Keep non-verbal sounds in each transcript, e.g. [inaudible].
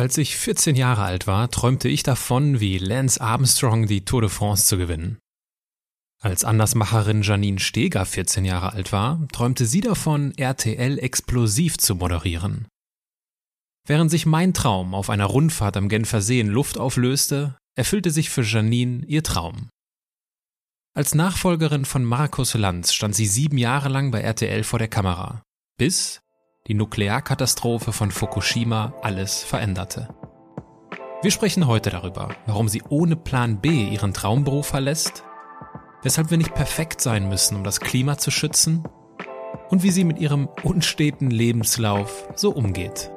Als ich 14 Jahre alt war, träumte ich davon, wie Lance Armstrong die Tour de France zu gewinnen. Als Andersmacherin Janine Steger 14 Jahre alt war, träumte sie davon, RTL explosiv zu moderieren. Während sich mein Traum auf einer Rundfahrt am Genfer See in Luft auflöste, erfüllte sich für Janine ihr Traum. Als Nachfolgerin von Markus Lanz stand sie sieben Jahre lang bei RTL vor der Kamera, bis die Nuklearkatastrophe von Fukushima alles veränderte. Wir sprechen heute darüber, warum sie ohne Plan B ihren Traumberuf verlässt, weshalb wir nicht perfekt sein müssen, um das Klima zu schützen und wie sie mit ihrem unsteten Lebenslauf so umgeht.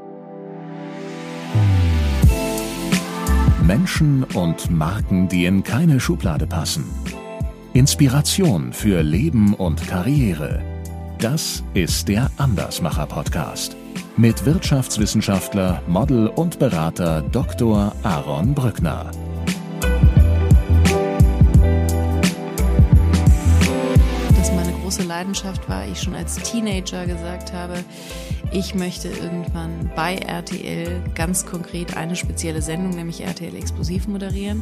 Menschen und Marken, die in keine Schublade passen. Inspiration für Leben und Karriere. Das ist der Andersmacher Podcast mit Wirtschaftswissenschaftler, Model und Berater Dr. Aaron Brückner. große Leidenschaft war, ich schon als Teenager gesagt habe, ich möchte irgendwann bei RTL ganz konkret eine spezielle Sendung, nämlich RTL Explosiv moderieren.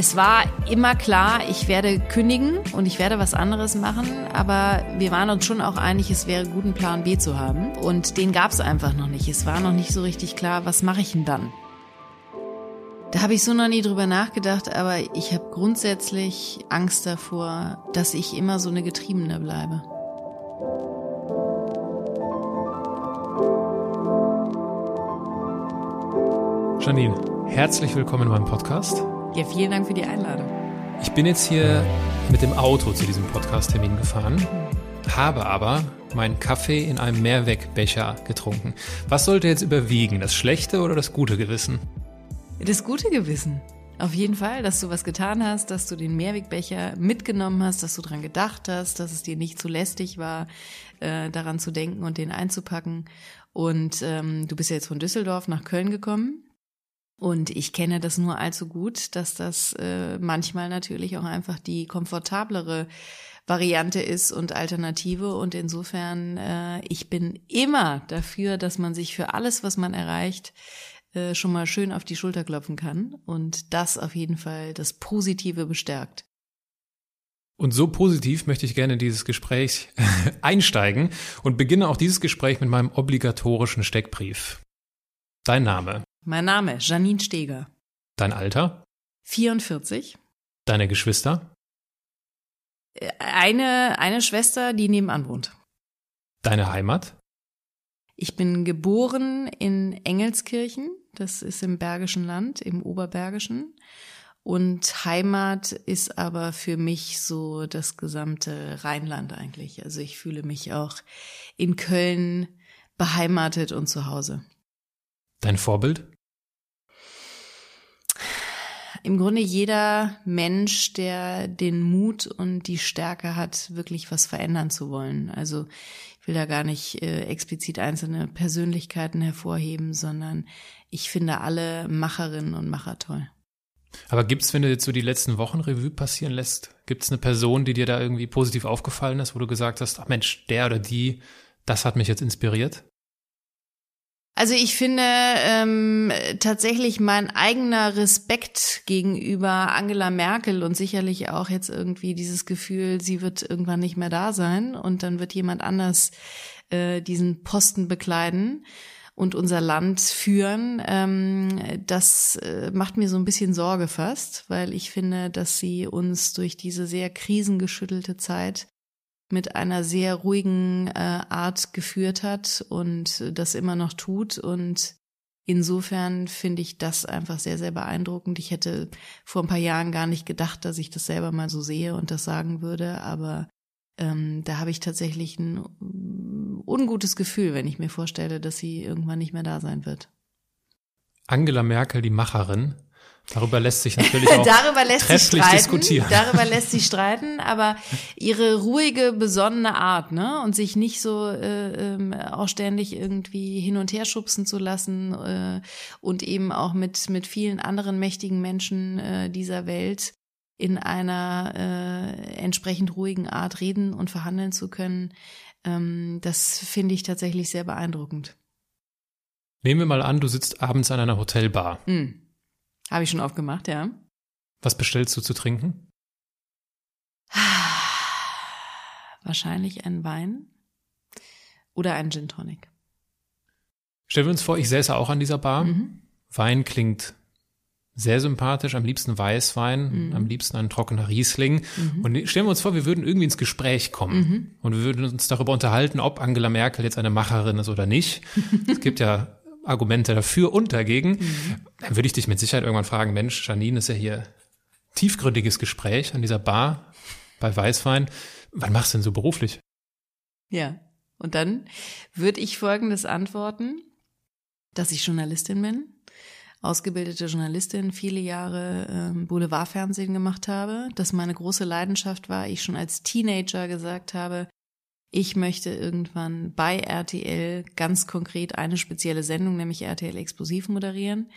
Es war immer klar, ich werde kündigen und ich werde was anderes machen, aber wir waren uns schon auch einig, es wäre gut, einen Plan B zu haben. Und den gab es einfach noch nicht. Es war noch nicht so richtig klar, was mache ich denn dann? Da habe ich so noch nie drüber nachgedacht, aber ich habe grundsätzlich Angst davor, dass ich immer so eine Getriebene bleibe. Janine, herzlich willkommen in meinem Podcast. Ja, vielen Dank für die Einladung. Ich bin jetzt hier mit dem Auto zu diesem Podcast-Termin gefahren, habe aber meinen Kaffee in einem Mehrwegbecher getrunken. Was sollte jetzt überwiegen, das schlechte oder das gute Gewissen? Das gute Gewissen. Auf jeden Fall, dass du was getan hast, dass du den Mehrwegbecher mitgenommen hast, dass du dran gedacht hast, dass es dir nicht zu lästig war, äh, daran zu denken und den einzupacken. Und ähm, du bist ja jetzt von Düsseldorf nach Köln gekommen. Und ich kenne das nur allzu gut, dass das äh, manchmal natürlich auch einfach die komfortablere Variante ist und Alternative. Und insofern, äh, ich bin immer dafür, dass man sich für alles, was man erreicht, äh, schon mal schön auf die Schulter klopfen kann und das auf jeden Fall das Positive bestärkt. Und so positiv möchte ich gerne in dieses Gespräch [laughs] einsteigen und beginne auch dieses Gespräch mit meinem obligatorischen Steckbrief. Dein Name? Mein Name, Janine Steger. Dein Alter? 44. Deine Geschwister? Äh, eine, eine Schwester, die nebenan wohnt. Deine Heimat? Ich bin geboren in Engelskirchen, das ist im Bergischen Land, im Oberbergischen. Und Heimat ist aber für mich so das gesamte Rheinland eigentlich. Also ich fühle mich auch in Köln beheimatet und zu Hause. Dein Vorbild? Im Grunde jeder Mensch, der den Mut und die Stärke hat, wirklich was verändern zu wollen. Also ich will da gar nicht äh, explizit einzelne Persönlichkeiten hervorheben, sondern ich finde alle Macherinnen und Macher toll. Aber gibt's, wenn du jetzt so die letzten Wochen Revue passieren lässt, gibt's eine Person, die dir da irgendwie positiv aufgefallen ist, wo du gesagt hast, ach Mensch, der oder die, das hat mich jetzt inspiriert? Also ich finde ähm, tatsächlich mein eigener Respekt gegenüber Angela Merkel und sicherlich auch jetzt irgendwie dieses Gefühl, sie wird irgendwann nicht mehr da sein und dann wird jemand anders äh, diesen Posten bekleiden und unser Land führen, ähm, das äh, macht mir so ein bisschen Sorge fast, weil ich finde, dass sie uns durch diese sehr krisengeschüttelte Zeit mit einer sehr ruhigen äh, Art geführt hat und das immer noch tut. Und insofern finde ich das einfach sehr, sehr beeindruckend. Ich hätte vor ein paar Jahren gar nicht gedacht, dass ich das selber mal so sehe und das sagen würde, aber ähm, da habe ich tatsächlich ein ungutes Gefühl, wenn ich mir vorstelle, dass sie irgendwann nicht mehr da sein wird. Angela Merkel, die Macherin, Darüber lässt sich natürlich [laughs] auch darüber lässt trefflich sich diskutieren. Darüber lässt sich streiten, aber ihre ruhige, besonnene Art, ne, und sich nicht so äh, äh, auch ständig irgendwie hin und her schubsen zu lassen äh, und eben auch mit mit vielen anderen mächtigen Menschen äh, dieser Welt in einer äh, entsprechend ruhigen Art reden und verhandeln zu können, ähm, das finde ich tatsächlich sehr beeindruckend. Nehmen wir mal an, du sitzt abends an einer Hotelbar. Hm. Habe ich schon aufgemacht, ja. Was bestellst du zu trinken? [sighs] Wahrscheinlich ein Wein oder ein Gin Tonic. Stellen wir uns vor, ich säße auch an dieser Bar. Mhm. Wein klingt sehr sympathisch, am liebsten Weißwein, Mhm. am liebsten ein trockener Riesling. Mhm. Und stellen wir uns vor, wir würden irgendwie ins Gespräch kommen Mhm. und wir würden uns darüber unterhalten, ob Angela Merkel jetzt eine Macherin ist oder nicht. [laughs] es gibt ja Argumente dafür und dagegen. Mhm. Dann würde ich dich mit Sicherheit irgendwann fragen, Mensch, Janine, ist ja hier tiefgründiges Gespräch an dieser Bar bei Weißwein. Wann machst du denn so beruflich? Ja. Und dann würde ich Folgendes antworten, dass ich Journalistin bin, ausgebildete Journalistin, viele Jahre ähm, Boulevardfernsehen gemacht habe, dass meine große Leidenschaft war, ich schon als Teenager gesagt habe, ich möchte irgendwann bei RTL ganz konkret eine spezielle Sendung, nämlich RTL Explosiv moderieren.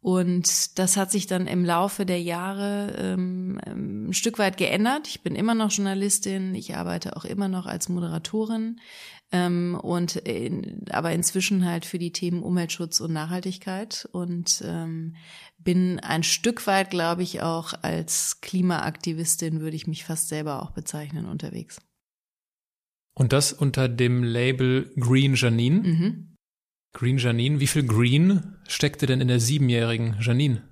Und das hat sich dann im Laufe der Jahre ähm, ein Stück weit geändert. Ich bin immer noch Journalistin, ich arbeite auch immer noch als Moderatorin ähm, und in, aber inzwischen halt für die Themen Umweltschutz und Nachhaltigkeit und ähm, bin ein Stück weit, glaube ich, auch als Klimaaktivistin würde ich mich fast selber auch bezeichnen unterwegs. Und das unter dem Label Green Janine. Mhm. Green Janine, wie viel Green steckte denn in der siebenjährigen Janine?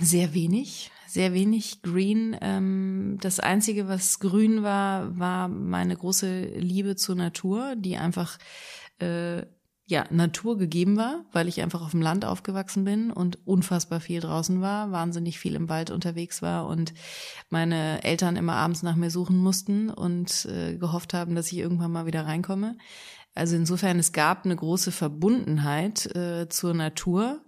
Sehr wenig, sehr wenig Green. Ähm, das Einzige, was grün war, war meine große Liebe zur Natur, die einfach äh, ja Natur gegeben war, weil ich einfach auf dem Land aufgewachsen bin und unfassbar viel draußen war, wahnsinnig viel im Wald unterwegs war und meine Eltern immer abends nach mir suchen mussten und äh, gehofft haben, dass ich irgendwann mal wieder reinkomme. Also insofern, es gab eine große Verbundenheit äh, zur Natur.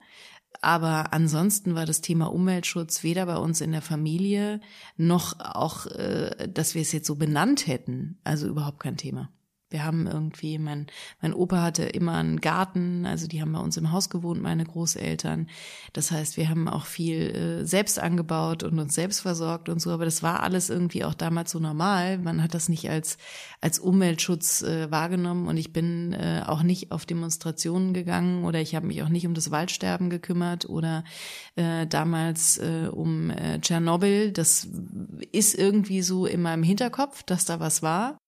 Aber ansonsten war das Thema Umweltschutz weder bei uns in der Familie noch auch, äh, dass wir es jetzt so benannt hätten. Also überhaupt kein Thema. Wir haben irgendwie, mein, mein Opa hatte immer einen Garten, also die haben bei uns im Haus gewohnt, meine Großeltern. Das heißt, wir haben auch viel äh, selbst angebaut und uns selbst versorgt und so, aber das war alles irgendwie auch damals so normal. Man hat das nicht als, als Umweltschutz äh, wahrgenommen und ich bin äh, auch nicht auf Demonstrationen gegangen oder ich habe mich auch nicht um das Waldsterben gekümmert oder äh, damals äh, um äh, Tschernobyl. Das ist irgendwie so in meinem Hinterkopf, dass da was war.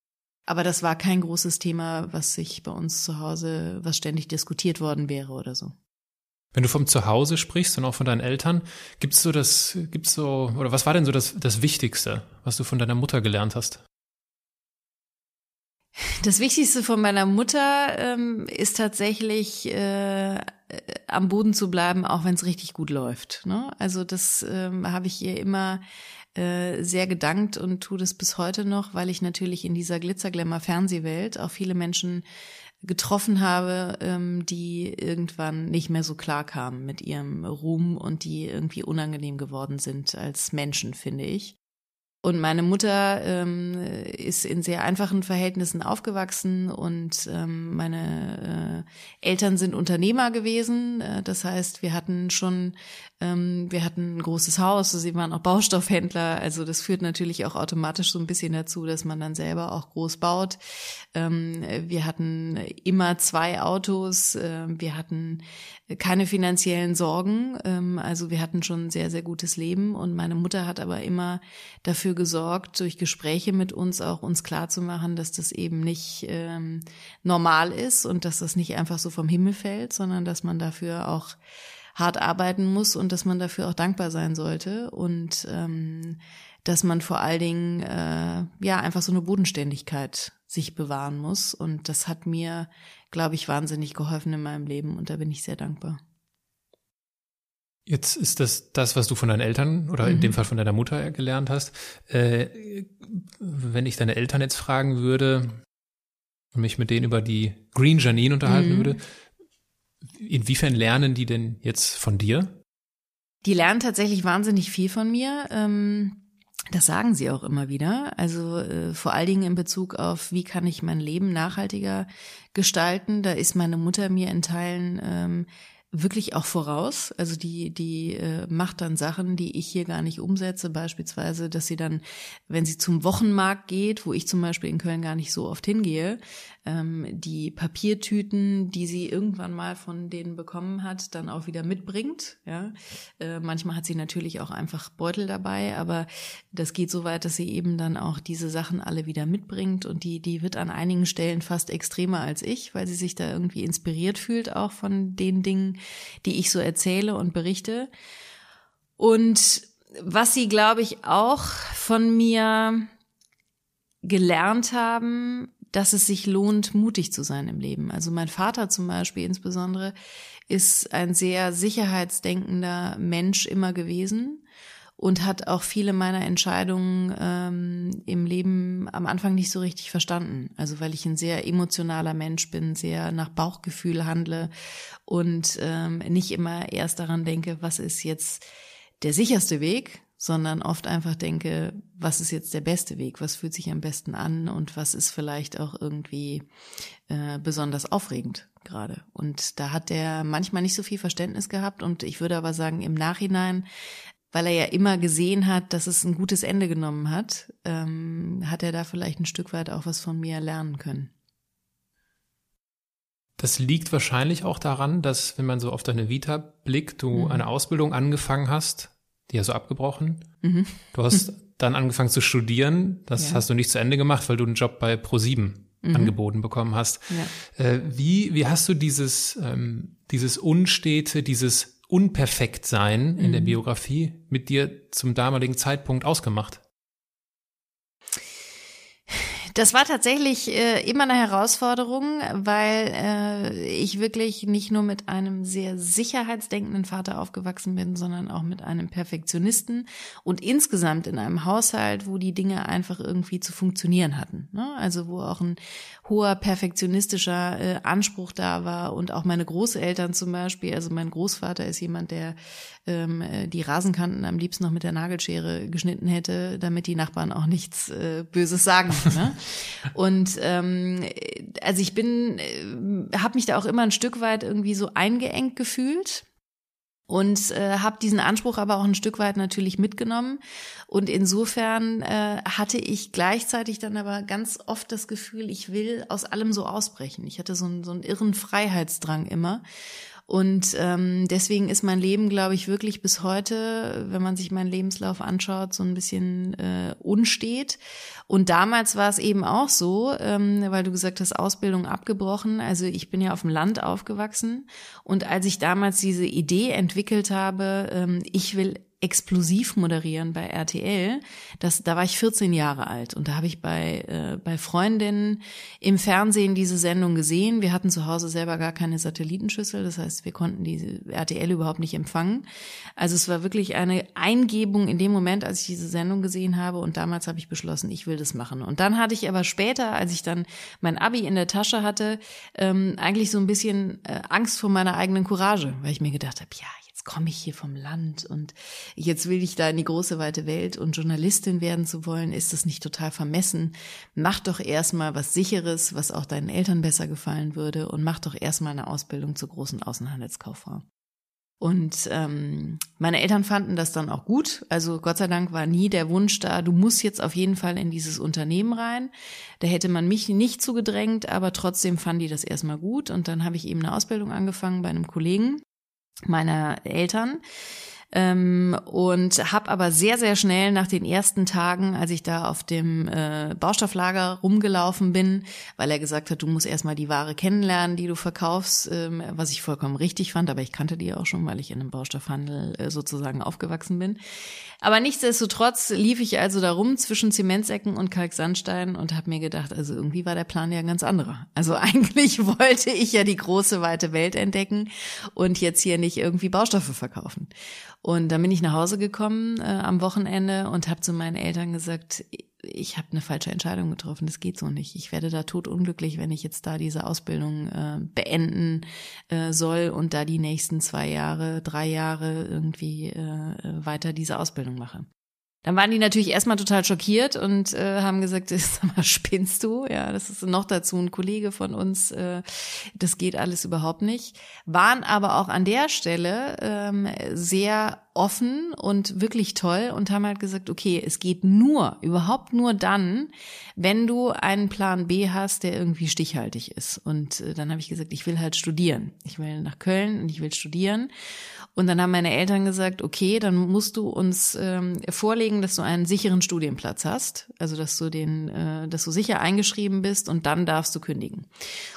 Aber das war kein großes Thema, was sich bei uns zu Hause, was ständig diskutiert worden wäre oder so. Wenn du vom Zuhause sprichst und auch von deinen Eltern, gibt's so das, gibt's so, oder was war denn so das, das Wichtigste, was du von deiner Mutter gelernt hast? Das Wichtigste von meiner Mutter ähm, ist tatsächlich äh, am Boden zu bleiben, auch wenn es richtig gut läuft. Ne? Also das ähm, habe ich ihr immer äh, sehr gedankt und tue das bis heute noch, weil ich natürlich in dieser Glitzerglamour-Fernsehwelt auch viele Menschen getroffen habe, ähm, die irgendwann nicht mehr so klar kamen mit ihrem Ruhm und die irgendwie unangenehm geworden sind als Menschen, finde ich. Und meine Mutter ähm, ist in sehr einfachen Verhältnissen aufgewachsen und ähm, meine äh, Eltern sind Unternehmer gewesen. Äh, das heißt, wir hatten schon, ähm, wir hatten ein großes Haus, sie waren auch Baustoffhändler. Also das führt natürlich auch automatisch so ein bisschen dazu, dass man dann selber auch groß baut. Ähm, wir hatten immer zwei Autos, äh, wir hatten keine finanziellen Sorgen. Ähm, also wir hatten schon ein sehr, sehr gutes Leben. Und meine Mutter hat aber immer dafür gesorgt, durch Gespräche mit uns auch uns klarzumachen, dass das eben nicht ähm, normal ist und dass das nicht einfach so vom Himmel fällt, sondern dass man dafür auch hart arbeiten muss und dass man dafür auch dankbar sein sollte und ähm, dass man vor allen Dingen äh, ja einfach so eine Bodenständigkeit sich bewahren muss und das hat mir, glaube ich, wahnsinnig geholfen in meinem Leben und da bin ich sehr dankbar. Jetzt ist das das, was du von deinen Eltern oder in Mhm. dem Fall von deiner Mutter gelernt hast. Äh, wenn ich deine Eltern jetzt fragen würde und mich mit denen über die Green Janine unterhalten Mhm. würde, inwiefern lernen die denn jetzt von dir? Die lernen tatsächlich wahnsinnig viel von mir. Ähm, das sagen sie auch immer wieder. Also äh, vor allen Dingen in Bezug auf, wie kann ich mein Leben nachhaltiger gestalten. Da ist meine Mutter mir in Teilen ähm, wirklich auch voraus. Also die, die äh, macht dann Sachen, die ich hier gar nicht umsetze. Beispielsweise, dass sie dann, wenn sie zum Wochenmarkt geht, wo ich zum Beispiel in Köln gar nicht so oft hingehe, ähm, die Papiertüten, die sie irgendwann mal von denen bekommen hat, dann auch wieder mitbringt. Ja, äh, manchmal hat sie natürlich auch einfach Beutel dabei, aber das geht so weit, dass sie eben dann auch diese Sachen alle wieder mitbringt und die die wird an einigen Stellen fast extremer als ich, weil sie sich da irgendwie inspiriert fühlt auch von den Dingen, die ich so erzähle und berichte. Und was sie, glaube ich, auch von mir gelernt haben, dass es sich lohnt, mutig zu sein im Leben. Also mein Vater zum Beispiel insbesondere ist ein sehr sicherheitsdenkender Mensch immer gewesen und hat auch viele meiner Entscheidungen ähm, im Leben am Anfang nicht so richtig verstanden. Also weil ich ein sehr emotionaler Mensch bin, sehr nach Bauchgefühl handle und ähm, nicht immer erst daran denke, was ist jetzt der sicherste Weg, sondern oft einfach denke, was ist jetzt der beste Weg, was fühlt sich am besten an und was ist vielleicht auch irgendwie äh, besonders aufregend gerade. Und da hat er manchmal nicht so viel Verständnis gehabt und ich würde aber sagen, im Nachhinein, weil er ja immer gesehen hat, dass es ein gutes Ende genommen hat, ähm, hat er da vielleicht ein Stück weit auch was von mir lernen können. Das liegt wahrscheinlich auch daran, dass, wenn man so auf deine Vita blickt, du mhm. eine Ausbildung angefangen hast, die hast du abgebrochen. Mhm. Du hast [laughs] dann angefangen zu studieren. Das ja. hast du nicht zu Ende gemacht, weil du einen Job bei Pro7 mhm. angeboten bekommen hast. Ja. Äh, wie, wie hast du dieses, ähm, dieses Unstete, dieses Unperfektsein in der mhm. Biografie mit dir zum damaligen Zeitpunkt ausgemacht? Das war tatsächlich äh, immer eine Herausforderung, weil äh, ich wirklich nicht nur mit einem sehr sicherheitsdenkenden Vater aufgewachsen bin, sondern auch mit einem Perfektionisten und insgesamt in einem Haushalt, wo die Dinge einfach irgendwie zu funktionieren hatten. Ne? Also wo auch ein hoher perfektionistischer äh, Anspruch da war und auch meine Großeltern zum Beispiel. Also mein Großvater ist jemand, der ähm, äh, die Rasenkanten am liebsten noch mit der Nagelschere geschnitten hätte, damit die Nachbarn auch nichts äh, Böses sagen. Ne? [laughs] Und ähm, also ich bin, äh, habe mich da auch immer ein Stück weit irgendwie so eingeengt gefühlt und äh, habe diesen Anspruch aber auch ein Stück weit natürlich mitgenommen und insofern äh, hatte ich gleichzeitig dann aber ganz oft das Gefühl, ich will aus allem so ausbrechen. Ich hatte so einen, so einen irren Freiheitsdrang immer und ähm, deswegen ist mein Leben, glaube ich, wirklich bis heute, wenn man sich meinen Lebenslauf anschaut, so ein bisschen äh, unstet. Und damals war es eben auch so, ähm, weil du gesagt hast, Ausbildung abgebrochen. Also ich bin ja auf dem Land aufgewachsen. Und als ich damals diese Idee entwickelt habe, ähm, ich will explosiv moderieren bei RTL. Das, da war ich 14 Jahre alt und da habe ich bei, äh, bei Freundinnen im Fernsehen diese Sendung gesehen. Wir hatten zu Hause selber gar keine Satellitenschüssel, das heißt, wir konnten diese RTL überhaupt nicht empfangen. Also es war wirklich eine Eingebung in dem Moment, als ich diese Sendung gesehen habe und damals habe ich beschlossen, ich will das machen. Und dann hatte ich aber später, als ich dann mein Abi in der Tasche hatte, ähm, eigentlich so ein bisschen äh, Angst vor meiner eigenen Courage, weil ich mir gedacht habe, ja, komme ich hier vom Land und jetzt will ich da in die große weite Welt und Journalistin werden zu wollen, ist das nicht total vermessen? Mach doch erstmal was sicheres, was auch deinen Eltern besser gefallen würde und mach doch erstmal eine Ausbildung zur großen Außenhandelskauffrau. Und ähm, meine Eltern fanden das dann auch gut. Also Gott sei Dank war nie der Wunsch da, du musst jetzt auf jeden Fall in dieses Unternehmen rein. Da hätte man mich nicht zugedrängt, aber trotzdem fanden die das erstmal gut. Und dann habe ich eben eine Ausbildung angefangen bei einem Kollegen meiner Eltern. Ähm, und habe aber sehr, sehr schnell nach den ersten Tagen, als ich da auf dem äh, Baustofflager rumgelaufen bin, weil er gesagt hat, du musst erstmal die Ware kennenlernen, die du verkaufst, ähm, was ich vollkommen richtig fand, aber ich kannte die auch schon, weil ich in einem Baustoffhandel äh, sozusagen aufgewachsen bin. Aber nichtsdestotrotz lief ich also da rum zwischen Zementsäcken und Kalksandstein und habe mir gedacht, also irgendwie war der Plan ja ein ganz anderer. Also [laughs] eigentlich wollte ich ja die große, weite Welt entdecken und jetzt hier nicht irgendwie Baustoffe verkaufen. Und dann bin ich nach Hause gekommen äh, am Wochenende und habe zu meinen Eltern gesagt, ich habe eine falsche Entscheidung getroffen, das geht so nicht. Ich werde da tot unglücklich, wenn ich jetzt da diese Ausbildung äh, beenden äh, soll und da die nächsten zwei Jahre, drei Jahre irgendwie äh, weiter diese Ausbildung mache. Dann waren die natürlich erstmal total schockiert und äh, haben gesagt, [laughs] sag mal, spinnst du? Ja, das ist noch dazu ein Kollege von uns. Äh, das geht alles überhaupt nicht. Waren aber auch an der Stelle ähm, sehr offen und wirklich toll und haben halt gesagt, okay, es geht nur, überhaupt nur dann, wenn du einen Plan B hast, der irgendwie stichhaltig ist. Und äh, dann habe ich gesagt, ich will halt studieren. Ich will nach Köln und ich will studieren. Und dann haben meine Eltern gesagt, okay, dann musst du uns ähm, vorlegen, dass du einen sicheren Studienplatz hast, also dass du den, äh, dass du sicher eingeschrieben bist und dann darfst du kündigen.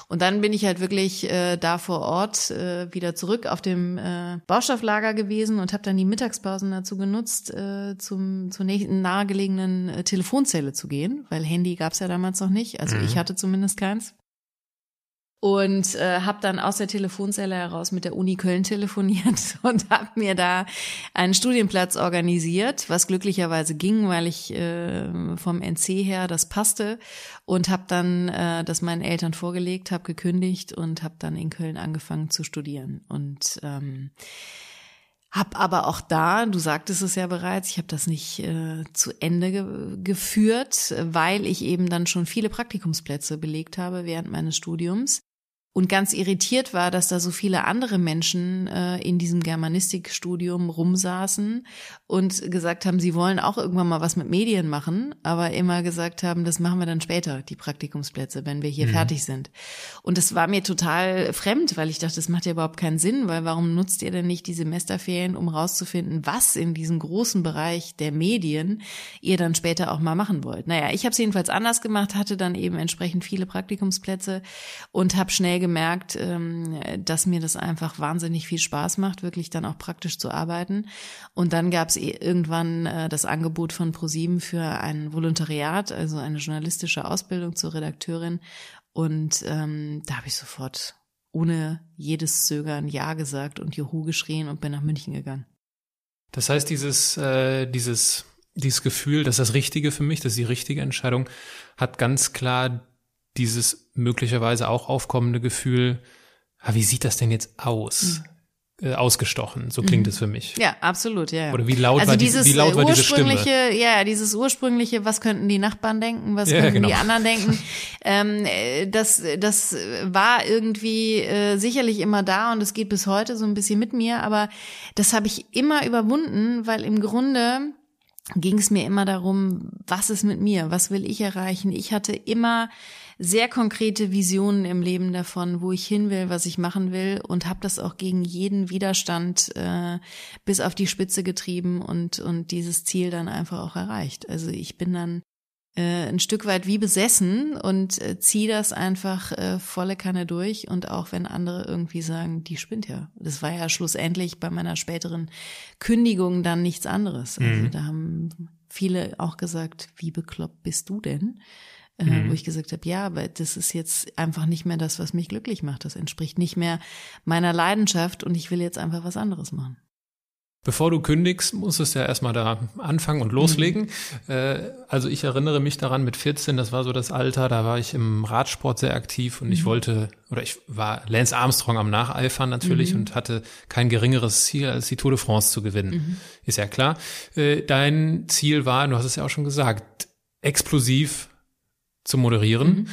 Und dann bin ich halt wirklich äh, da vor Ort äh, wieder zurück auf dem äh, Baustofflager gewesen und habe dann die Mittagspausen dazu genutzt, äh, zum zur nächsten nahegelegenen äh, Telefonzelle zu gehen, weil Handy gab's ja damals noch nicht, also mhm. ich hatte zumindest keins und äh, habe dann aus der Telefonzelle heraus mit der Uni Köln [laughs] telefoniert und habe mir da einen Studienplatz organisiert, was glücklicherweise ging, weil ich äh, vom NC her das passte. Und habe dann äh, das meinen Eltern vorgelegt, habe gekündigt und habe dann in Köln angefangen zu studieren. Und ähm, hab aber auch da, du sagtest es ja bereits, ich habe das nicht äh, zu Ende ge geführt, weil ich eben dann schon viele Praktikumsplätze belegt habe während meines Studiums und ganz irritiert war, dass da so viele andere Menschen äh, in diesem Germanistikstudium rumsaßen und gesagt haben, sie wollen auch irgendwann mal was mit Medien machen, aber immer gesagt haben, das machen wir dann später, die Praktikumsplätze, wenn wir hier mhm. fertig sind. Und das war mir total fremd, weil ich dachte, das macht ja überhaupt keinen Sinn, weil warum nutzt ihr denn nicht die Semesterferien, um rauszufinden, was in diesem großen Bereich der Medien ihr dann später auch mal machen wollt? Naja, ich habe es jedenfalls anders gemacht, hatte dann eben entsprechend viele Praktikumsplätze und habe schnell gemerkt, ähm, dass mir das einfach wahnsinnig viel Spaß macht, wirklich dann auch praktisch zu arbeiten. Und dann gab es irgendwann äh, das Angebot von ProSieben für ein Volontariat, also eine journalistische Ausbildung zur Redakteurin. Und ähm, da habe ich sofort ohne jedes Zögern Ja gesagt und Juhu geschrien und bin nach München gegangen. Das heißt, dieses, äh, dieses, dieses Gefühl, das ist das Richtige für mich, das ist die richtige Entscheidung, hat ganz klar dieses möglicherweise auch aufkommende Gefühl, ah, wie sieht das denn jetzt aus? Mhm äh, ausgestochen. So klingt mhm. es für mich. Ja, absolut, ja. Oder wie laut also war dieses, die, wie laut war diese Stimme? Ja, dieses ursprüngliche, was könnten die Nachbarn denken, was ja, könnten genau. die anderen [laughs] denken? ähm, das, das war irgendwie äh, sicherlich immer da und es geht bis heute so ein bisschen mit mir, aber das habe ich immer überwunden, weil im Grunde ging es mir immer darum, was ist mit mir, was will ich erreichen. Ich hatte immer sehr konkrete Visionen im Leben davon, wo ich hin will, was ich machen will und habe das auch gegen jeden Widerstand äh, bis auf die Spitze getrieben und und dieses Ziel dann einfach auch erreicht. Also ich bin dann äh, ein Stück weit wie besessen und äh, ziehe das einfach äh, volle Kanne durch und auch wenn andere irgendwie sagen, die spinnt ja. Das war ja schlussendlich bei meiner späteren Kündigung dann nichts anderes. Also mhm. da haben viele auch gesagt, wie bekloppt bist du denn? Äh, mhm. wo ich gesagt habe, ja, aber das ist jetzt einfach nicht mehr das, was mich glücklich macht. Das entspricht nicht mehr meiner Leidenschaft und ich will jetzt einfach was anderes machen. Bevor du kündigst, musstest du ja erstmal da anfangen und loslegen. Mhm. Äh, also ich erinnere mich daran mit 14, das war so das Alter, da war ich im Radsport sehr aktiv und mhm. ich wollte, oder ich war Lance Armstrong am Nacheifern natürlich mhm. und hatte kein geringeres Ziel, als die Tour de France zu gewinnen. Mhm. Ist ja klar. Äh, dein Ziel war, du hast es ja auch schon gesagt, explosiv zu moderieren. Mhm.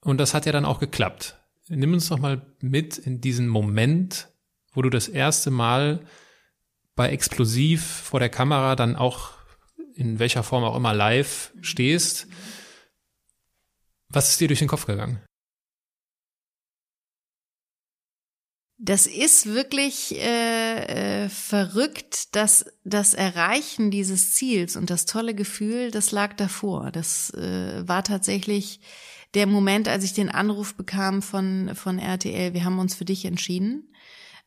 Und das hat ja dann auch geklappt. Nimm uns doch mal mit in diesen Moment, wo du das erste Mal bei Explosiv vor der Kamera dann auch in welcher Form auch immer live stehst. Was ist dir durch den Kopf gegangen? Das ist wirklich äh, äh, verrückt, dass das Erreichen dieses Ziels und das tolle Gefühl, das lag davor. Das äh, war tatsächlich der Moment, als ich den Anruf bekam von von RTL. Wir haben uns für dich entschieden.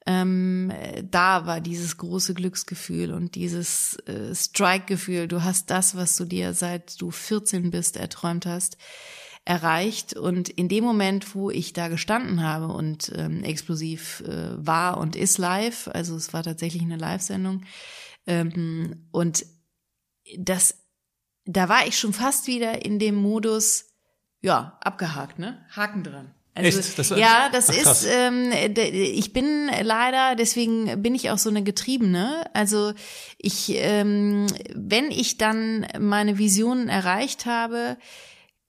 Ähm, da war dieses große Glücksgefühl und dieses äh, Strike-Gefühl. Du hast das, was du dir seit du 14 bist erträumt hast erreicht. Und in dem Moment, wo ich da gestanden habe und ähm, explosiv äh, war und ist live, also es war tatsächlich eine Live-Sendung, ähm, und das, da war ich schon fast wieder in dem Modus, ja, abgehakt, ne? Haken dran. Also, Echt? Das ja, das Ach, ist, ähm, ich bin leider, deswegen bin ich auch so eine Getriebene. Also ich, ähm, wenn ich dann meine Visionen erreicht habe,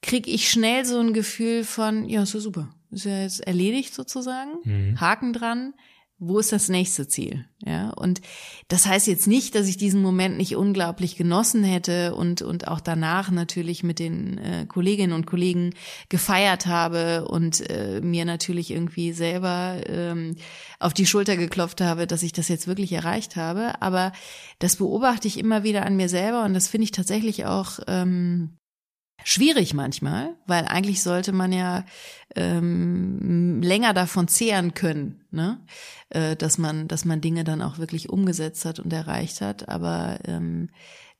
krieg ich schnell so ein Gefühl von, ja, ist ja super, ist ja jetzt erledigt sozusagen, Mhm. Haken dran. Wo ist das nächste Ziel? Ja, und das heißt jetzt nicht, dass ich diesen Moment nicht unglaublich genossen hätte und, und auch danach natürlich mit den äh, Kolleginnen und Kollegen gefeiert habe und äh, mir natürlich irgendwie selber ähm, auf die Schulter geklopft habe, dass ich das jetzt wirklich erreicht habe. Aber das beobachte ich immer wieder an mir selber und das finde ich tatsächlich auch ähm, schwierig manchmal, weil eigentlich sollte man ja ähm, länger davon zehren können, ne? äh, dass man, dass man Dinge dann auch wirklich umgesetzt hat und erreicht hat. Aber ähm,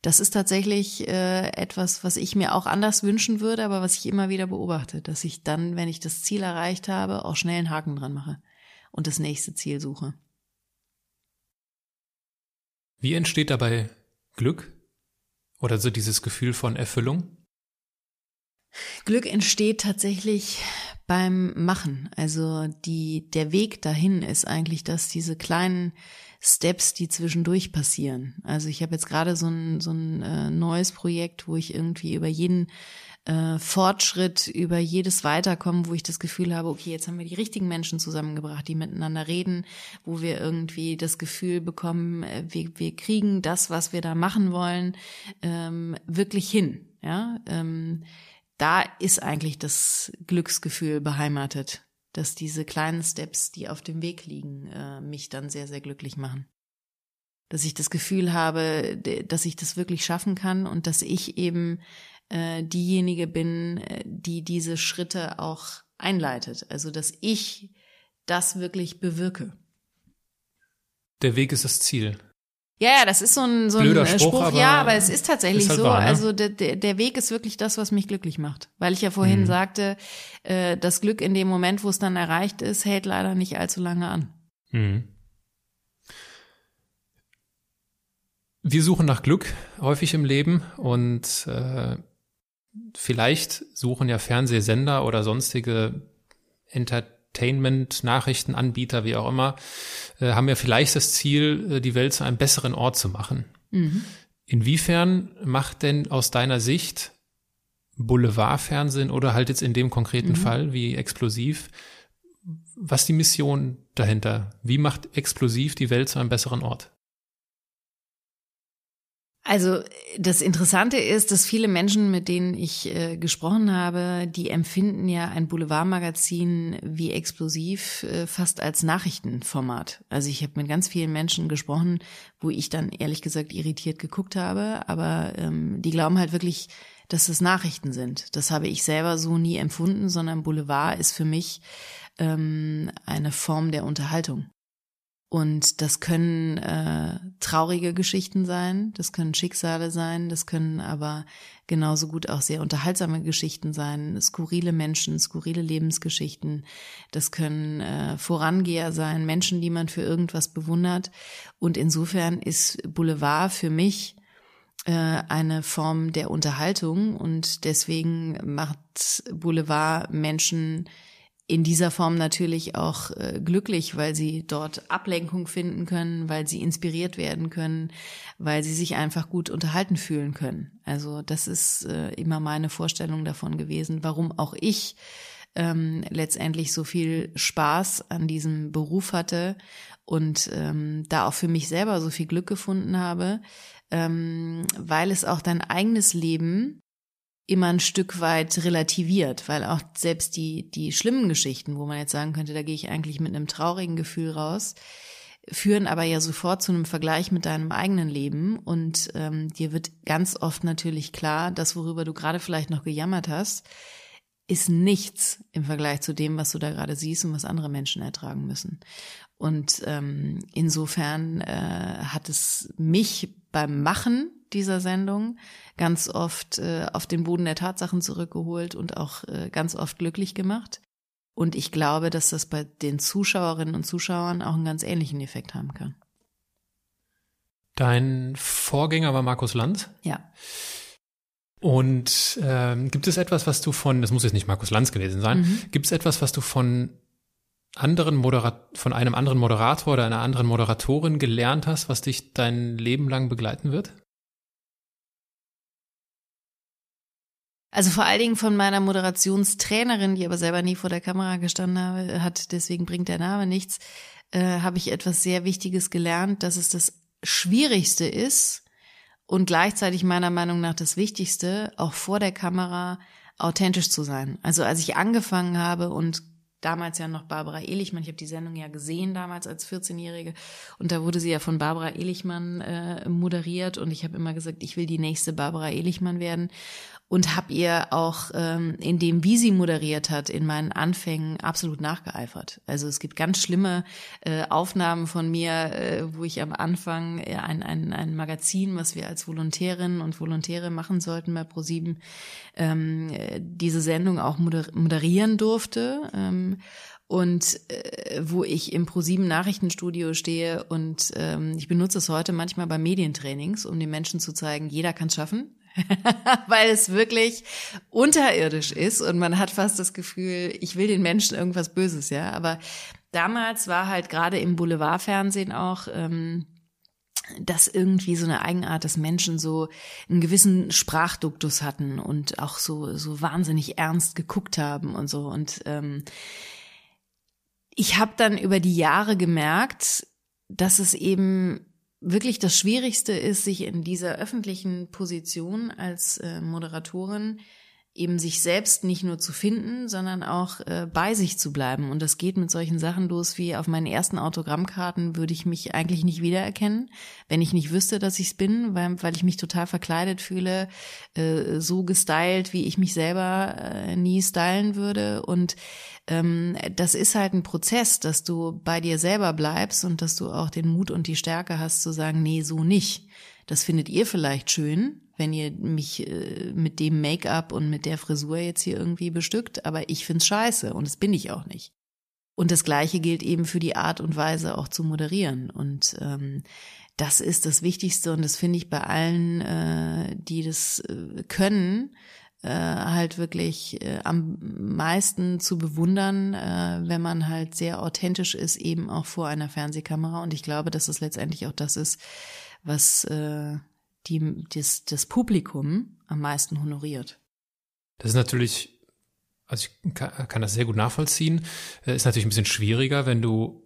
das ist tatsächlich äh, etwas, was ich mir auch anders wünschen würde, aber was ich immer wieder beobachte, dass ich dann, wenn ich das Ziel erreicht habe, auch schnell einen Haken dran mache und das nächste Ziel suche. Wie entsteht dabei Glück? Oder so dieses Gefühl von Erfüllung? Glück entsteht tatsächlich beim Machen. Also die, der Weg dahin ist eigentlich, dass diese kleinen Steps, die zwischendurch passieren. Also ich habe jetzt gerade so ein, so ein äh, neues Projekt, wo ich irgendwie über jeden äh, Fortschritt, über jedes Weiterkommen, wo ich das Gefühl habe, okay, jetzt haben wir die richtigen Menschen zusammengebracht, die miteinander reden, wo wir irgendwie das Gefühl bekommen, äh, wir, wir kriegen das, was wir da machen wollen, ähm, wirklich hin. Ja, ähm, da ist eigentlich das Glücksgefühl beheimatet, dass diese kleinen Steps, die auf dem Weg liegen, äh, mich dann sehr, sehr glücklich machen. Dass ich das Gefühl habe, dass ich das wirklich schaffen kann und dass ich eben äh, diejenige bin, äh, die diese Schritte auch einleitet. Also dass ich das wirklich bewirke. Der Weg ist das Ziel. Ja, ja, das ist so ein, so ein Blöder äh, Spruch, Spruch, aber ja, aber es ist tatsächlich ist halt so. wahr, ne? Also der, der, der Weg ist wirklich das, was mich glücklich macht. Weil ich ja vorhin Mhm. sagte, äh, das Glück in dem Moment, wo es dann erreicht ist, hält leider nicht allzu lange an. Mhm. Wir suchen nach Glück häufig im Leben und äh, vielleicht suchen ja Fernsehsender oder sonstige Entertainment, Nachrichtenanbieter, wie auch immer, äh, haben ja vielleicht das Ziel, äh, die Welt zu einem besseren Ort zu machen. Mhm. Inwiefern macht denn aus deiner Sicht Boulevardfernsehen oder halt jetzt in dem konkreten Mhm. Fall wie explosiv, was die Mission dahinter? Wie macht explosiv die Welt zu einem besseren Ort? Also das Interessante ist, dass viele Menschen, mit denen ich äh, gesprochen habe, die empfinden ja ein Boulevardmagazin wie explosiv äh, fast als Nachrichtenformat. Also ich habe mit ganz vielen Menschen gesprochen, wo ich dann ehrlich gesagt irritiert geguckt habe, aber ähm, die glauben halt wirklich, dass es Nachrichten sind. Das habe ich selber so nie empfunden, sondern Boulevard ist für mich ähm, eine Form der Unterhaltung. Und das können äh, traurige Geschichten sein, das können Schicksale sein, das können aber genauso gut auch sehr unterhaltsame Geschichten sein, skurrile Menschen, skurrile Lebensgeschichten. Das können äh, Vorangeher sein, Menschen, die man für irgendwas bewundert. Und insofern ist Boulevard für mich äh, eine Form der Unterhaltung und deswegen macht Boulevard Menschen in dieser Form natürlich auch äh, glücklich, weil sie dort Ablenkung finden können, weil sie inspiriert werden können, weil sie sich einfach gut unterhalten fühlen können. Also das ist äh, immer meine Vorstellung davon gewesen, warum auch ich ähm, letztendlich so viel Spaß an diesem Beruf hatte und ähm, da auch für mich selber so viel Glück gefunden habe, ähm, weil es auch dein eigenes Leben immer ein Stück weit relativiert, weil auch selbst die, die schlimmen Geschichten, wo man jetzt sagen könnte, da gehe ich eigentlich mit einem traurigen Gefühl raus, führen aber ja sofort zu einem Vergleich mit deinem eigenen Leben und ähm, dir wird ganz oft natürlich klar, das, worüber du gerade vielleicht noch gejammert hast, ist nichts im Vergleich zu dem, was du da gerade siehst und was andere Menschen ertragen müssen. Und ähm, insofern äh, hat es mich beim Machen dieser Sendung ganz oft äh, auf den Boden der Tatsachen zurückgeholt und auch äh, ganz oft glücklich gemacht. Und ich glaube, dass das bei den Zuschauerinnen und Zuschauern auch einen ganz ähnlichen Effekt haben kann. Dein Vorgänger war Markus Land. Ja. Und ähm, gibt es etwas, was du von, das muss jetzt nicht Markus Lanz gewesen sein, mhm. gibt es etwas, was du von anderen Moderat von einem anderen Moderator oder einer anderen Moderatorin gelernt hast, was dich dein Leben lang begleiten wird? Also vor allen Dingen von meiner Moderationstrainerin, die aber selber nie vor der Kamera gestanden hat, deswegen bringt der Name nichts, äh, habe ich etwas sehr Wichtiges gelernt, dass es das Schwierigste ist und gleichzeitig meiner Meinung nach das Wichtigste, auch vor der Kamera authentisch zu sein. Also als ich angefangen habe und damals ja noch Barbara Elichmann. Ich habe die Sendung ja gesehen damals als 14-Jährige und da wurde sie ja von Barbara Elichmann äh, moderiert und ich habe immer gesagt, ich will die nächste Barbara Elichmann werden und habe ihr auch ähm, in dem, wie sie moderiert hat, in meinen Anfängen absolut nachgeeifert. Also es gibt ganz schlimme äh, Aufnahmen von mir, äh, wo ich am Anfang äh, ein, ein, ein Magazin, was wir als Volontärinnen und Volontäre machen sollten bei ProSieben, ähm, diese Sendung auch moderieren durfte. Ähm, und äh, wo ich im ProSieben Nachrichtenstudio stehe und ähm, ich benutze es heute manchmal bei Medientrainings, um den Menschen zu zeigen, jeder kann es schaffen. [laughs] weil es wirklich unterirdisch ist und man hat fast das Gefühl, ich will den Menschen irgendwas Böses, ja. Aber damals war halt gerade im Boulevardfernsehen auch ähm, das irgendwie so eine Eigenart, dass Menschen so einen gewissen Sprachduktus hatten und auch so so wahnsinnig ernst geguckt haben und so und ähm, ich habe dann über die Jahre gemerkt, dass es eben wirklich das Schwierigste ist, sich in dieser öffentlichen Position als äh, Moderatorin eben sich selbst nicht nur zu finden, sondern auch äh, bei sich zu bleiben. Und das geht mit solchen Sachen los wie auf meinen ersten Autogrammkarten würde ich mich eigentlich nicht wiedererkennen, wenn ich nicht wüsste, dass ich es bin, weil, weil ich mich total verkleidet fühle, äh, so gestylt, wie ich mich selber äh, nie stylen würde. Und ähm, das ist halt ein Prozess, dass du bei dir selber bleibst und dass du auch den Mut und die Stärke hast zu sagen, nee, so nicht. Das findet ihr vielleicht schön, wenn ihr mich äh, mit dem Make-up und mit der Frisur jetzt hier irgendwie bestückt, aber ich find's scheiße und das bin ich auch nicht. Und das Gleiche gilt eben für die Art und Weise auch zu moderieren. Und ähm, das ist das Wichtigste und das finde ich bei allen, äh, die das äh, können, äh, halt wirklich äh, am meisten zu bewundern, äh, wenn man halt sehr authentisch ist, eben auch vor einer Fernsehkamera. Und ich glaube, dass es letztendlich auch das ist, was äh, die, das, das Publikum am meisten honoriert. Das ist natürlich, also ich kann, kann das sehr gut nachvollziehen. Äh, ist natürlich ein bisschen schwieriger, wenn du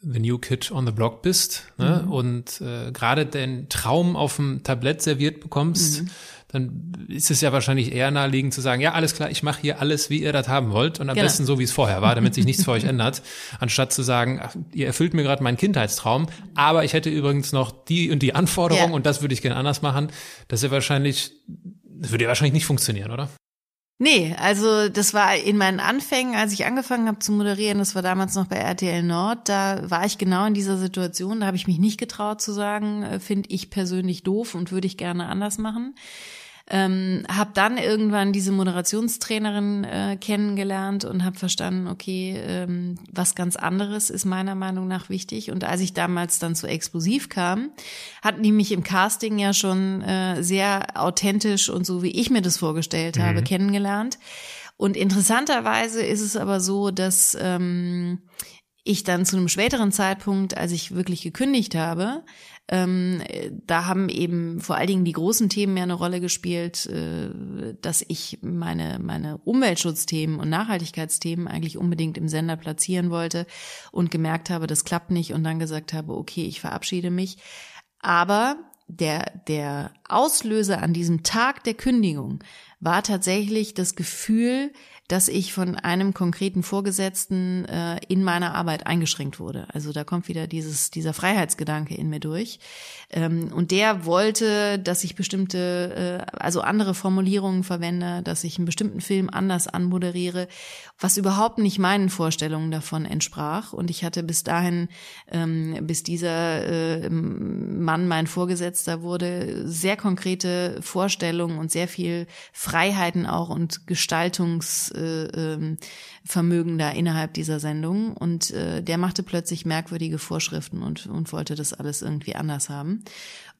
the new kid on the block bist ne? Mhm. und äh, gerade den Traum auf dem Tablett serviert bekommst, mhm. Dann ist es ja wahrscheinlich eher naheliegend zu sagen, ja, alles klar, ich mache hier alles, wie ihr das haben wollt und am genau. besten so, wie es vorher war, damit sich nichts für euch ändert, [laughs] anstatt zu sagen, ach, ihr erfüllt mir gerade meinen Kindheitstraum, aber ich hätte übrigens noch die und die Anforderung ja. und das würde ich gerne anders machen. Das ist ja wahrscheinlich, das würde ja wahrscheinlich nicht funktionieren, oder? Nee, also das war in meinen Anfängen, als ich angefangen habe zu moderieren, das war damals noch bei RTL Nord, da war ich genau in dieser Situation, da habe ich mich nicht getraut zu sagen, äh, finde ich persönlich doof und würde ich gerne anders machen. Ähm, habe dann irgendwann diese Moderationstrainerin äh, kennengelernt und habe verstanden, okay, ähm, was ganz anderes ist meiner Meinung nach wichtig. Und als ich damals dann zu Explosiv kam, hatten die mich im Casting ja schon äh, sehr authentisch und so, wie ich mir das vorgestellt mhm. habe, kennengelernt. Und interessanterweise ist es aber so, dass ähm, ich dann zu einem späteren Zeitpunkt, als ich wirklich gekündigt habe, ähm, da haben eben vor allen Dingen die großen Themen mehr eine Rolle gespielt, äh, dass ich meine, meine Umweltschutzthemen und Nachhaltigkeitsthemen eigentlich unbedingt im Sender platzieren wollte und gemerkt habe, das klappt nicht und dann gesagt habe, okay, ich verabschiede mich. Aber der, der Auslöser an diesem Tag der Kündigung war tatsächlich das Gefühl, dass ich von einem konkreten Vorgesetzten äh, in meiner Arbeit eingeschränkt wurde. Also da kommt wieder dieses, dieser Freiheitsgedanke in mir durch. Ähm, und der wollte, dass ich bestimmte, äh, also andere Formulierungen verwende, dass ich einen bestimmten Film anders anmoderiere, was überhaupt nicht meinen Vorstellungen davon entsprach. Und ich hatte bis dahin, ähm, bis dieser äh, Mann mein Vorgesetzter wurde, sehr konkrete Vorstellungen und sehr viel Freiheiten auch und Gestaltungs Äh, da innerhalb dieser Sendung. Und äh, der machte plötzlich merkwürdige Vorschriften und, und wollte das alles irgendwie anders haben.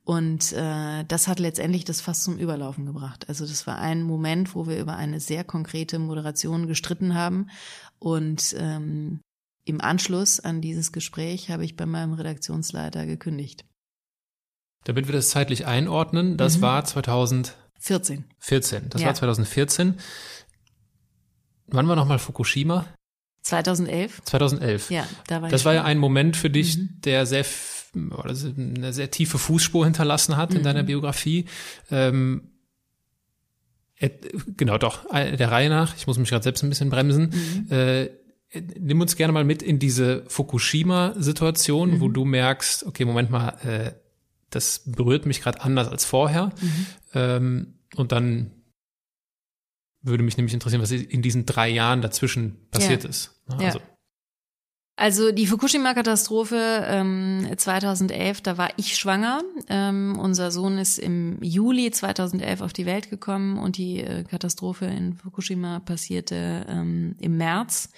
Und äh, das hat letztendlich das fast zum Überlaufen gebracht. Also das war ein Moment, wo wir über eine sehr konkrete Moderation gestritten haben. Und ähm, im Anschluss an dieses Gespräch habe ich bei meinem Redaktionsleiter gekündigt. Damit wir das zeitlich einordnen, das mhm. war 2014. 14. Das ja. war 2014. Wann war nochmal Fukushima? 2011. 2011. Ja, da war Das war ja ein Moment für dich, mhm. der sehr eine sehr tiefe Fußspur hinterlassen hat mhm. in deiner. Biografie. Ähm, äh, genau, doch, äh, der Reihe nach, ich muss mich gerade selbst ein bisschen bremsen. Mhm. Äh, nimm uns gerne mal mit in diese Fukushima-Situation, mhm. wo du merkst, okay, Moment mal, äh, das berührt mich gerade anders als vorher. Mhm. Ähm, und dann würde mich nämlich interessieren, was in diesen drei Jahren dazwischen passiert ja. ist. Also, ja. Also die Fukushima-Katastrophe ähm, 2011, da war ich schwanger. Ähm, unser Sohn ist im Juli 2011 auf die Welt gekommen und die äh, Katastrophe in Fukushima passierte ähm, im März.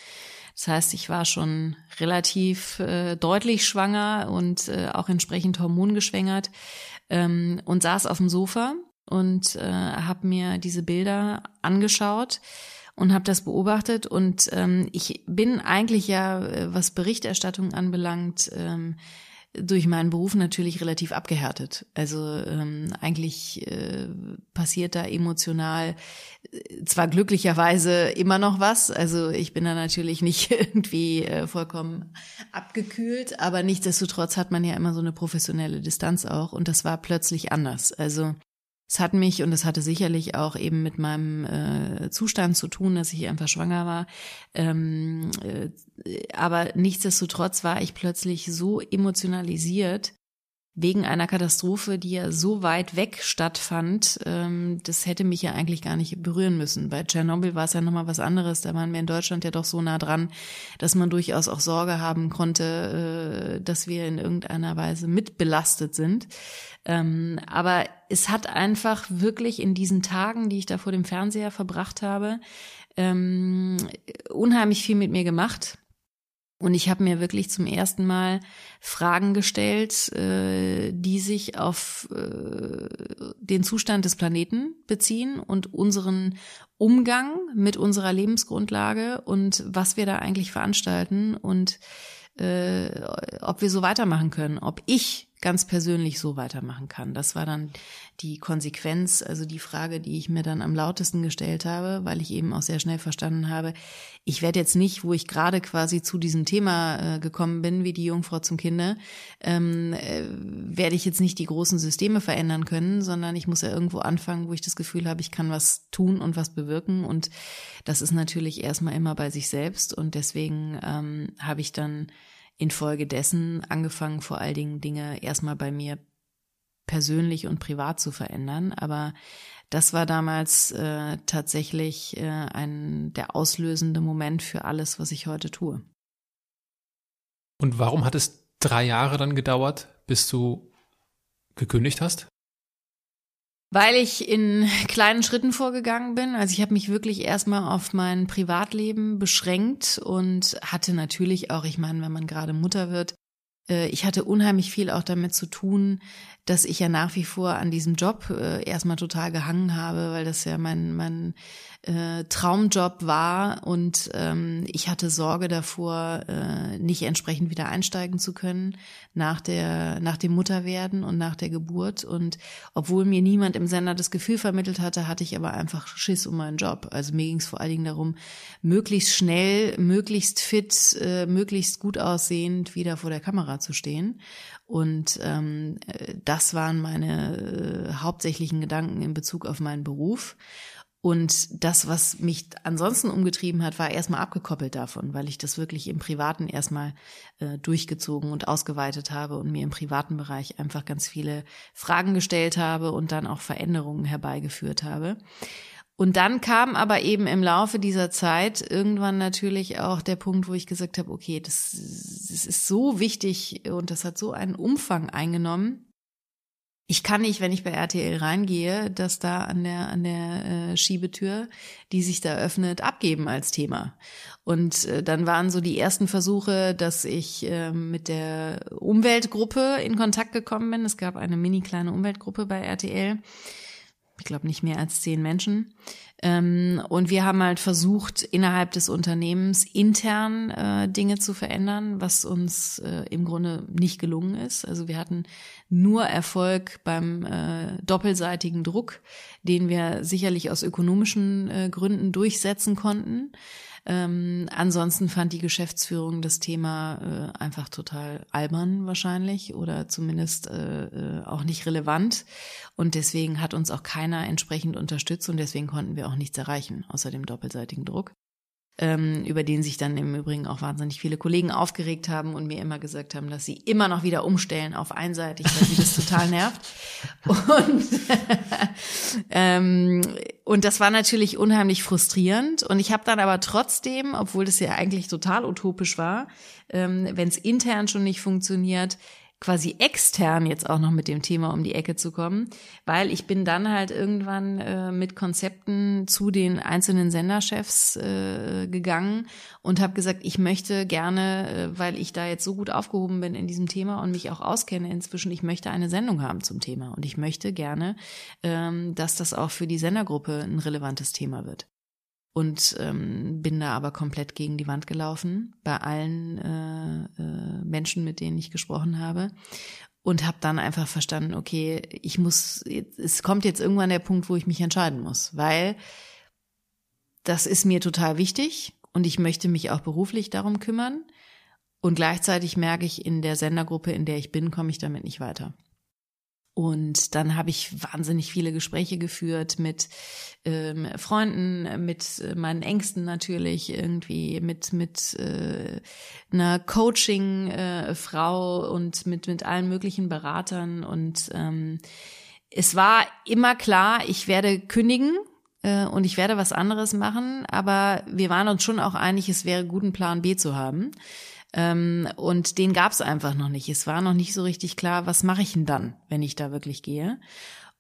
Das heißt, ich war schon relativ äh, deutlich schwanger und äh, auch entsprechend hormongeschwängert ähm, und saß auf dem Sofa und äh, habe mir diese Bilder angeschaut und habe das beobachtet und ähm, ich bin eigentlich ja, äh, was Berichterstattung anbelangt, ähm, durch meinen Beruf natürlich relativ abgehärtet. Also ähm, eigentlich äh, passiert da emotional äh, zwar glücklicherweise immer noch was. Also ich bin da natürlich nicht [laughs] irgendwie äh, vollkommen abgekühlt, aber nichtsdestotrotz hat man ja immer so eine professionelle Distanz auch und das war plötzlich anders. Also es hat mich und es hatte sicherlich auch eben mit meinem äh, Zustand zu tun, dass ich einfach schwanger war. Ähm, äh, aber nichtsdestotrotz war ich plötzlich so emotionalisiert, wegen einer Katastrophe, die ja so weit weg stattfand, ähm, das hätte mich ja eigentlich gar nicht berühren müssen. Bei Tschernobyl war es ja nochmal was anderes. Da waren wir in Deutschland ja doch so nah dran, dass man durchaus auch Sorge haben konnte, äh, dass wir in irgendeiner Weise mitbelastet sind. Ähm, aber es hat einfach wirklich in diesen Tagen, die ich da vor dem Fernseher verbracht habe, ähm, unheimlich viel mit mir gemacht und ich habe mir wirklich zum ersten Mal Fragen gestellt, äh, die sich auf äh, den Zustand des Planeten beziehen und unseren Umgang mit unserer Lebensgrundlage und was wir da eigentlich veranstalten und äh, ob wir so weitermachen können, ob ich ganz persönlich so weitermachen kann. Das war dann die Konsequenz, also die Frage, die ich mir dann am lautesten gestellt habe, weil ich eben auch sehr schnell verstanden habe, ich werde jetzt nicht, wo ich gerade quasi zu diesem Thema äh, gekommen bin, wie die Jungfrau zum Kinder, ähm, äh, werde ich jetzt nicht die großen Systeme verändern können, sondern ich muss ja irgendwo anfangen, wo ich das Gefühl habe, ich kann was tun und was bewirken. Und das ist natürlich erstmal immer bei sich selbst. Und deswegen ähm, habe ich dann infolgedessen angefangen, vor allen Dingen Dinge erstmal bei mir persönlich und privat zu verändern. Aber das war damals äh, tatsächlich äh, ein der auslösende Moment für alles, was ich heute tue. Und warum hat es drei Jahre dann gedauert, bis du gekündigt hast? Weil ich in kleinen Schritten vorgegangen bin. Also ich habe mich wirklich erstmal auf mein Privatleben beschränkt und hatte natürlich auch, ich meine, wenn man gerade Mutter wird, ich hatte unheimlich viel auch damit zu tun, dass ich ja nach wie vor an diesem Job äh, erstmal total gehangen habe, weil das ja mein, mein äh, Traumjob war und ähm, ich hatte Sorge davor, äh, nicht entsprechend wieder einsteigen zu können nach der, nach dem Mutterwerden und nach der Geburt. Und obwohl mir niemand im Sender das Gefühl vermittelt hatte, hatte ich aber einfach Schiss um meinen Job. Also mir ging es vor allen Dingen darum, möglichst schnell, möglichst fit, äh, möglichst gut aussehend wieder vor der Kamera zu stehen. Und ähm, das waren meine äh, hauptsächlichen Gedanken in Bezug auf meinen Beruf. Und das, was mich ansonsten umgetrieben hat, war erstmal abgekoppelt davon, weil ich das wirklich im Privaten erstmal äh, durchgezogen und ausgeweitet habe und mir im privaten Bereich einfach ganz viele Fragen gestellt habe und dann auch Veränderungen herbeigeführt habe. Und dann kam aber eben im Laufe dieser Zeit irgendwann natürlich auch der Punkt, wo ich gesagt habe, okay, das, das ist so wichtig und das hat so einen Umfang eingenommen, ich kann nicht, wenn ich bei RTL reingehe, dass da an der an der äh, Schiebetür, die sich da öffnet, abgeben als Thema. Und äh, dann waren so die ersten Versuche, dass ich äh, mit der Umweltgruppe in Kontakt gekommen bin. Es gab eine mini kleine Umweltgruppe bei RTL. Ich glaube nicht mehr als zehn Menschen. Ähm, und wir haben halt versucht, innerhalb des Unternehmens intern äh, Dinge zu verändern, was uns äh, im Grunde nicht gelungen ist. Also wir hatten nur Erfolg beim äh, doppelseitigen Druck, den wir sicherlich aus ökonomischen äh, Gründen durchsetzen konnten. Ähm, ansonsten fand die Geschäftsführung das Thema äh, einfach total albern wahrscheinlich oder zumindest äh, äh, auch nicht relevant. Und deswegen hat uns auch keiner entsprechend unterstützt und deswegen konnten wir auch nichts erreichen, außer dem doppelseitigen Druck ähm, über den sich dann im Übrigen auch wahnsinnig viele Kollegen aufgeregt haben und mir immer gesagt haben, dass sie immer noch wieder umstellen auf einseitig, weil sie das total [laughs] nervt. Und, [laughs] ähm, und das war natürlich unheimlich frustrierend. Und ich habe dann aber trotzdem, obwohl das ja eigentlich total utopisch war, ähm, wenn es intern schon nicht funktioniert, quasi extern jetzt auch noch mit dem Thema um die Ecke zu kommen, weil ich bin dann halt irgendwann äh, mit Konzepten zu den einzelnen Senderchefs äh, gegangen und habe gesagt, ich möchte gerne, äh, weil ich da jetzt so gut aufgehoben bin in diesem Thema und mich auch auskenne inzwischen, ich möchte eine Sendung haben zum Thema und ich möchte gerne, ähm, dass das auch für die Sendergruppe ein relevantes Thema wird und ähm, bin da aber komplett gegen die Wand gelaufen bei allen äh, äh, Menschen, mit denen ich gesprochen habe und habe dann einfach verstanden, okay, ich muss, es kommt jetzt irgendwann der Punkt, wo ich mich entscheiden muss, weil das ist mir total wichtig und ich möchte mich auch beruflich darum kümmern und gleichzeitig merke ich in der Sendergruppe, in der ich bin, komme ich damit nicht weiter. Und dann habe ich wahnsinnig viele Gespräche geführt mit ähm, Freunden, mit meinen Ängsten natürlich, irgendwie mit mit äh, einer Coaching-Frau äh, und mit mit allen möglichen Beratern. Und ähm, es war immer klar, ich werde kündigen äh, und ich werde was anderes machen. Aber wir waren uns schon auch einig, es wäre gut, einen Plan B zu haben. Ähm, und den gab es einfach noch nicht. Es war noch nicht so richtig klar, was mache ich denn dann, wenn ich da wirklich gehe.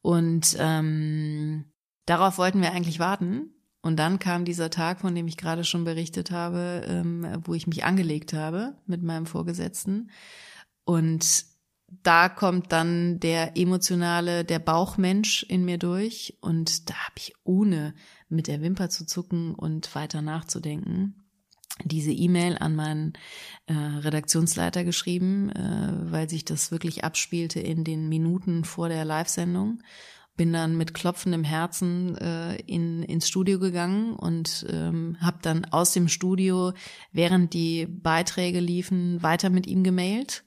Und ähm, darauf wollten wir eigentlich warten. Und dann kam dieser Tag, von dem ich gerade schon berichtet habe, ähm, wo ich mich angelegt habe mit meinem Vorgesetzten. Und da kommt dann der emotionale, der Bauchmensch in mir durch. Und da habe ich ohne mit der Wimper zu zucken und weiter nachzudenken, diese E-Mail an meinen äh, Redaktionsleiter geschrieben, äh, weil sich das wirklich abspielte in den Minuten vor der Live-Sendung. Bin dann mit klopfendem Herzen äh, in, ins Studio gegangen und ähm, habe dann aus dem Studio, während die Beiträge liefen, weiter mit ihm gemailt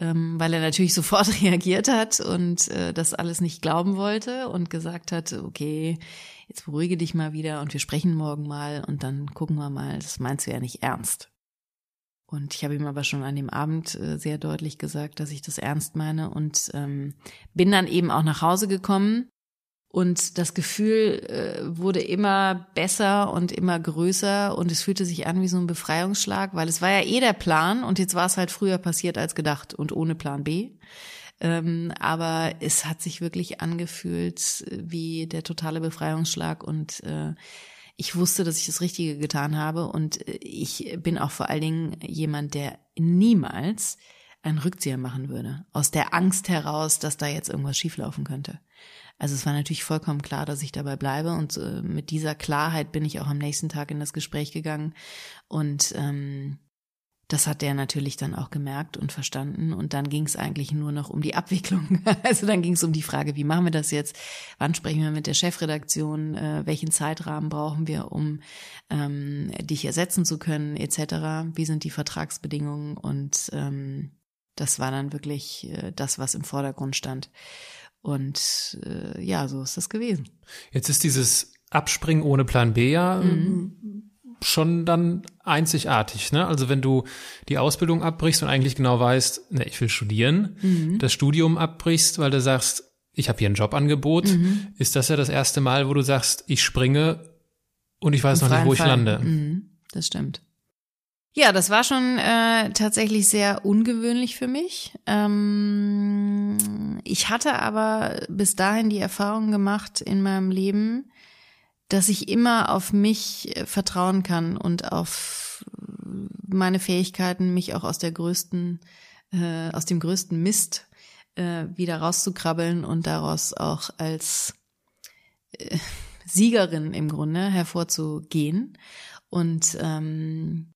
ähm, weil er natürlich [laughs] sofort reagiert hat und äh, das alles nicht glauben wollte und gesagt hat, okay, jetzt beruhige dich mal wieder und wir sprechen morgen mal und dann gucken wir mal, das meinst du ja nicht ernst. Und ich habe ihm aber schon an dem Abend äh, sehr deutlich gesagt, dass ich das ernst meine und ähm, bin dann eben auch nach Hause gekommen und das Gefühl äh, wurde immer besser und immer größer und es fühlte sich an wie so ein Befreiungsschlag, weil es war ja eh der Plan und jetzt war es halt früher passiert als gedacht und ohne Plan B. Ähm, aber es hat sich wirklich angefühlt wie der totale Befreiungsschlag und äh, ich wusste, dass ich das Richtige getan habe und äh, ich bin auch vor allen Dingen jemand, der niemals einen Rückzieher machen würde. Aus der Angst heraus, dass da jetzt irgendwas schieflaufen könnte. Also es war natürlich vollkommen klar, dass ich dabei bleibe und äh, mit dieser Klarheit bin ich auch am nächsten Tag in das Gespräch gegangen und ähm, das hat der natürlich dann auch gemerkt und verstanden. Und dann ging es eigentlich nur noch um die Abwicklung. [laughs] Also dann ging es um die Frage, wie machen wir das jetzt? Wann sprechen wir mit der Chefredaktion? Äh, welchen Zeitrahmen brauchen wir, um ähm, dich ersetzen zu können, etc.? Wie sind die Vertragsbedingungen? Und ähm, das war dann wirklich äh, das, was im Vordergrund stand. Und äh, ja, so ist das gewesen. Jetzt ist dieses Abspringen ohne Plan B ja mhm schon dann einzigartig. Ne? Also wenn du die Ausbildung abbrichst und eigentlich genau weißt, ne, ich will studieren, mhm. das Studium abbrichst, weil du sagst, ich habe hier ein Jobangebot, mhm. ist das ja das erste Mal, wo du sagst, ich springe und ich weiß Im noch nicht, wo ich Fall. lande. Mhm. Das stimmt. Ja, das war schon äh, tatsächlich sehr ungewöhnlich für mich. Ähm, ich ich hatte aber bis dahin die Erfahrung gemacht in meinem Leben, dass ich immer auf mich äh, vertrauen kann und auf meine Fähigkeiten, mich auch aus der größten, äh, aus dem größten Mist äh, wieder rauszukrabbeln und daraus auch als äh, [laughs] Siegerin im Grunde hervorzugehen. Und ähm,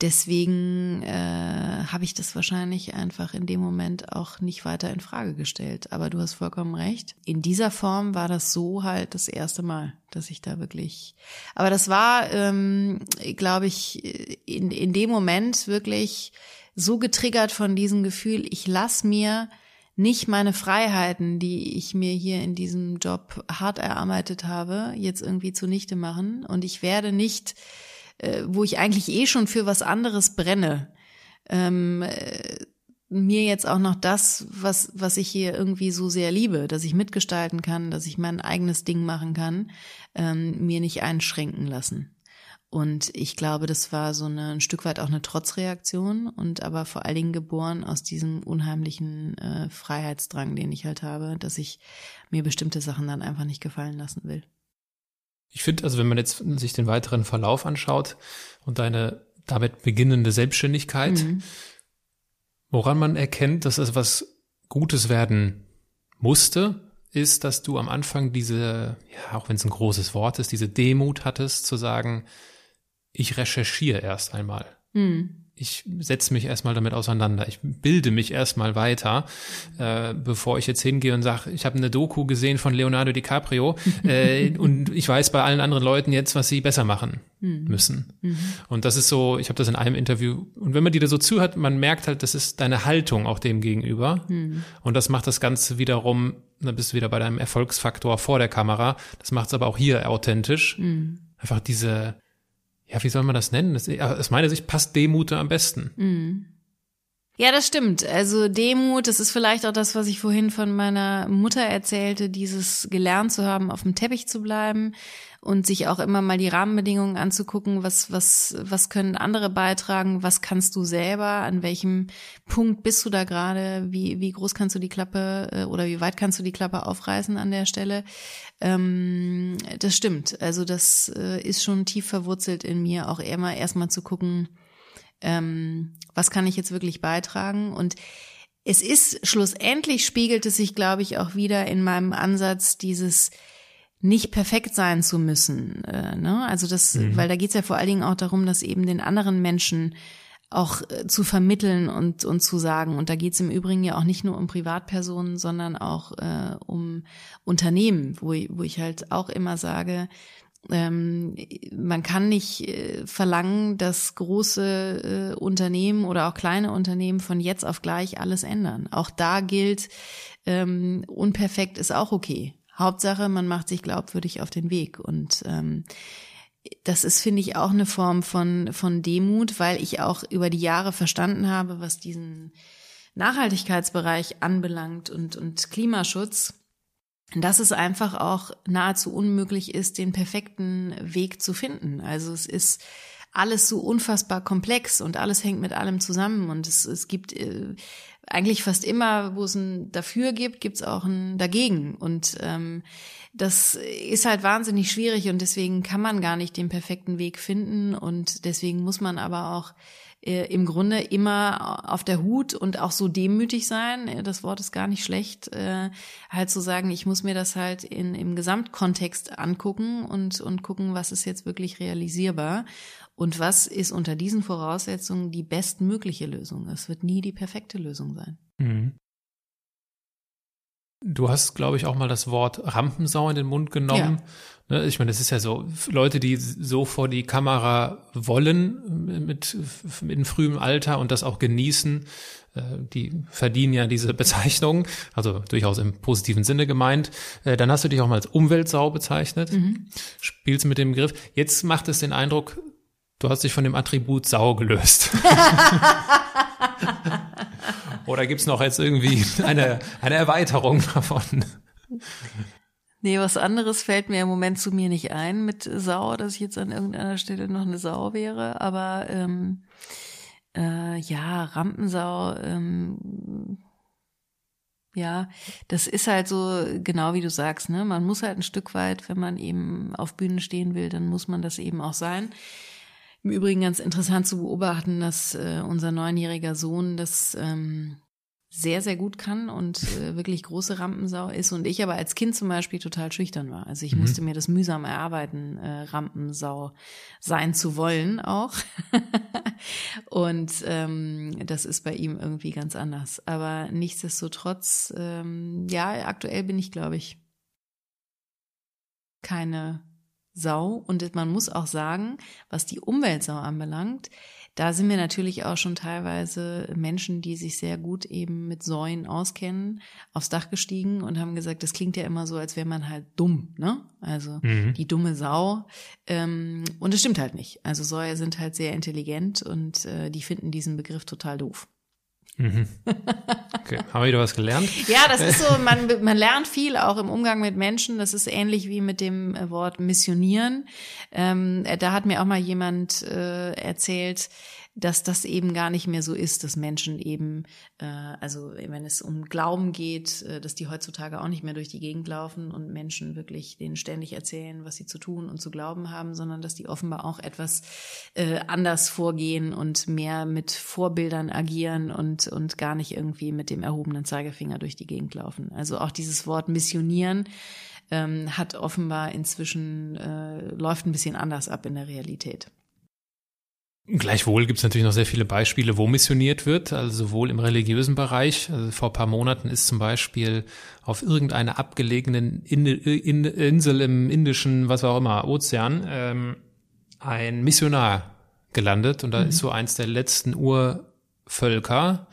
deswegen äh, habe ich das wahrscheinlich einfach in dem Moment auch nicht weiter in Frage gestellt. Aber du hast vollkommen recht. In dieser Form war das so halt das erste Mal, dass ich da wirklich. Aber das war, ähm, glaube ich, in, in dem Moment wirklich so getriggert von diesem Gefühl, ich lass mir nicht meine Freiheiten, die ich mir hier in diesem Job hart erarbeitet habe, jetzt irgendwie zunichte machen. Und ich werde nicht äh, wo ich eigentlich eh schon für was anderes brenne, ähm, äh, mir jetzt auch noch das, was, was ich hier irgendwie so sehr liebe, dass ich mitgestalten kann, dass ich mein eigenes Ding machen kann, ähm, mir nicht einschränken lassen. Und ich glaube, das war so eine, ein Stück weit auch eine Trotzreaktion und aber vor allen Dingen geboren aus diesem unheimlichen äh, Freiheitsdrang, den ich halt habe, dass ich mir bestimmte Sachen dann einfach nicht gefallen lassen will. Ich finde, also wenn man jetzt sich den weiteren Verlauf anschaut und deine damit beginnende Selbstständigkeit, mhm. woran man erkennt, dass es was Gutes werden musste, ist, dass du am Anfang diese, ja, auch wenn es ein großes Wort ist, diese Demut hattest, zu sagen, ich recherchiere erst einmal. Mhm ich setze mich erstmal damit auseinander. Ich bilde mich erstmal weiter, äh, bevor ich jetzt hingehe und sage, ich habe eine Doku gesehen von Leonardo DiCaprio äh, [laughs] und ich weiß bei allen anderen Leuten jetzt, was sie besser machen mhm. müssen. Mhm. Und das ist so, ich habe das in einem Interview, und wenn man dir da so zuhört, man merkt halt, das ist deine Haltung auch dem gegenüber. Mhm. Und das macht das Ganze wiederum, dann bist du wieder bei deinem Erfolgsfaktor vor der Kamera. Das macht es aber auch hier authentisch. Mhm. Einfach diese ja, wie soll man das nennen? Das, aus meiner Sicht passt Demut am besten. Mhm. Ja, das stimmt. Also Demut, das ist vielleicht auch das, was ich vorhin von meiner Mutter erzählte, dieses gelernt zu haben, auf dem Teppich zu bleiben und sich auch immer mal die Rahmenbedingungen anzugucken, was, was, was können andere beitragen, was kannst du selber, an welchem Punkt bist du da gerade, wie, wie groß kannst du die Klappe äh, oder wie weit kannst du die Klappe aufreißen an der Stelle. Ähm, das stimmt. Also das äh, ist schon tief verwurzelt in mir, auch immer erstmal zu gucken, ähm, was kann ich jetzt wirklich beitragen und es ist schlussendlich spiegelt es sich, glaube ich, auch wieder in meinem Ansatz dieses nicht perfekt sein zu müssen. Äh, ne? Also das, mhm. weil da geht's ja vor allen Dingen auch darum, dass eben den anderen Menschen auch äh, zu vermitteln und, und zu sagen. Und da geht's im Übrigen ja auch nicht nur um Privatpersonen, sondern auch äh, um Unternehmen, wo, wo ich halt auch immer sage, ähm, man kann nicht äh, verlangen, dass große äh, Unternehmen oder auch kleine Unternehmen von jetzt auf gleich alles ändern. Auch da gilt, ähm, unperfekt ist auch okay. Hauptsache, man macht sich glaubwürdig auf den Weg. Und ähm, das ist, finde ich, auch eine Form von, von Demut, weil ich auch über die Jahre verstanden habe, was diesen Nachhaltigkeitsbereich anbelangt und, und Klimaschutz, dass es einfach auch nahezu unmöglich ist, den perfekten Weg zu finden. Also es ist alles so unfassbar komplex und alles hängt mit allem zusammen und es, es gibt äh, eigentlich fast immer, wo es ein Dafür gibt, gibt es auch ein Dagegen. Und ähm, das ist halt wahnsinnig schwierig und deswegen kann man gar nicht den perfekten Weg finden. Und deswegen muss man aber auch im Grunde immer auf der Hut und auch so demütig sein. Das Wort ist gar nicht schlecht, äh, halt zu sagen, ich muss mir das halt in, im Gesamtkontext angucken und, und gucken, was ist jetzt wirklich realisierbar. Und was ist unter diesen Voraussetzungen die bestmögliche Lösung? Es wird nie die perfekte Lösung sein. Mhm. Du hast, glaube ich, auch mal das Wort Rampensau in den Mund genommen. Ja. Ne, ich meine, das ist ja so, Leute, die so vor die Kamera wollen mit, mit frühem Alter und das auch genießen, äh, die verdienen ja diese [laughs] Bezeichnung, also durchaus im positiven Sinne gemeint. Äh, dann hast du dich auch mal als Umweltsau bezeichnet, mhm. spielst mit dem Begriff. Jetzt macht es den Eindruck, Du hast dich von dem Attribut Sau gelöst. [laughs] Oder gibt's noch jetzt irgendwie eine, eine Erweiterung davon? Nee, was anderes fällt mir im Moment zu mir nicht ein mit Sau, dass ich jetzt an irgendeiner Stelle noch eine Sau wäre. Aber ähm, äh, ja, Rampensau, ähm, Ja, das ist halt so, genau wie du sagst, ne? Man muss halt ein Stück weit, wenn man eben auf Bühnen stehen will, dann muss man das eben auch sein. Im Übrigen ganz interessant zu beobachten, dass äh, unser neunjähriger Sohn das ähm, sehr, sehr gut kann und äh, wirklich große Rampensau ist und ich aber als Kind zum Beispiel total schüchtern war. Also ich mhm. musste mir das mühsam erarbeiten, äh, Rampensau sein zu wollen auch. [laughs] und ähm, das ist bei ihm irgendwie ganz anders. Aber nichtsdestotrotz, ähm, ja, aktuell bin ich, glaube ich, keine Sau. Und man muss auch sagen, was die Umweltsau anbelangt, da sind wir natürlich auch schon teilweise Menschen, die sich sehr gut eben mit Säuen auskennen, aufs Dach gestiegen und haben gesagt, das klingt ja immer so, als wäre man halt dumm, ne? Also mhm. die dumme Sau. Ähm, und es stimmt halt nicht. Also Säue sind halt sehr intelligent und äh, die finden diesen Begriff total doof. Mhm. Okay, haben wir wieder was gelernt? [laughs] ja, das ist so, man, man lernt viel auch im Umgang mit Menschen. Das ist ähnlich wie mit dem Wort missionieren. Ähm, äh, da hat mir auch mal jemand äh, erzählt, dass das eben gar nicht mehr so ist, dass Menschen eben, äh, also wenn es um Glauben geht, äh, dass die heutzutage auch nicht mehr durch die Gegend laufen und Menschen wirklich denen ständig erzählen, was sie zu tun und zu glauben haben, sondern dass die offenbar auch etwas äh, anders vorgehen und mehr mit Vorbildern agieren und, und gar nicht irgendwie mit dem erhobenen Zeigefinger durch die Gegend laufen. Also auch dieses Wort missionieren ähm, hat offenbar inzwischen, äh, läuft ein bisschen anders ab in der Realität. Gleichwohl gibt es natürlich noch sehr viele Beispiele, wo missioniert wird, also sowohl im religiösen Bereich. Also vor paar Monaten ist zum Beispiel auf irgendeiner abgelegenen Insel im indischen, was auch immer, Ozean, ähm, ein Missionar gelandet und da mhm. ist so eins der letzten Urvölker.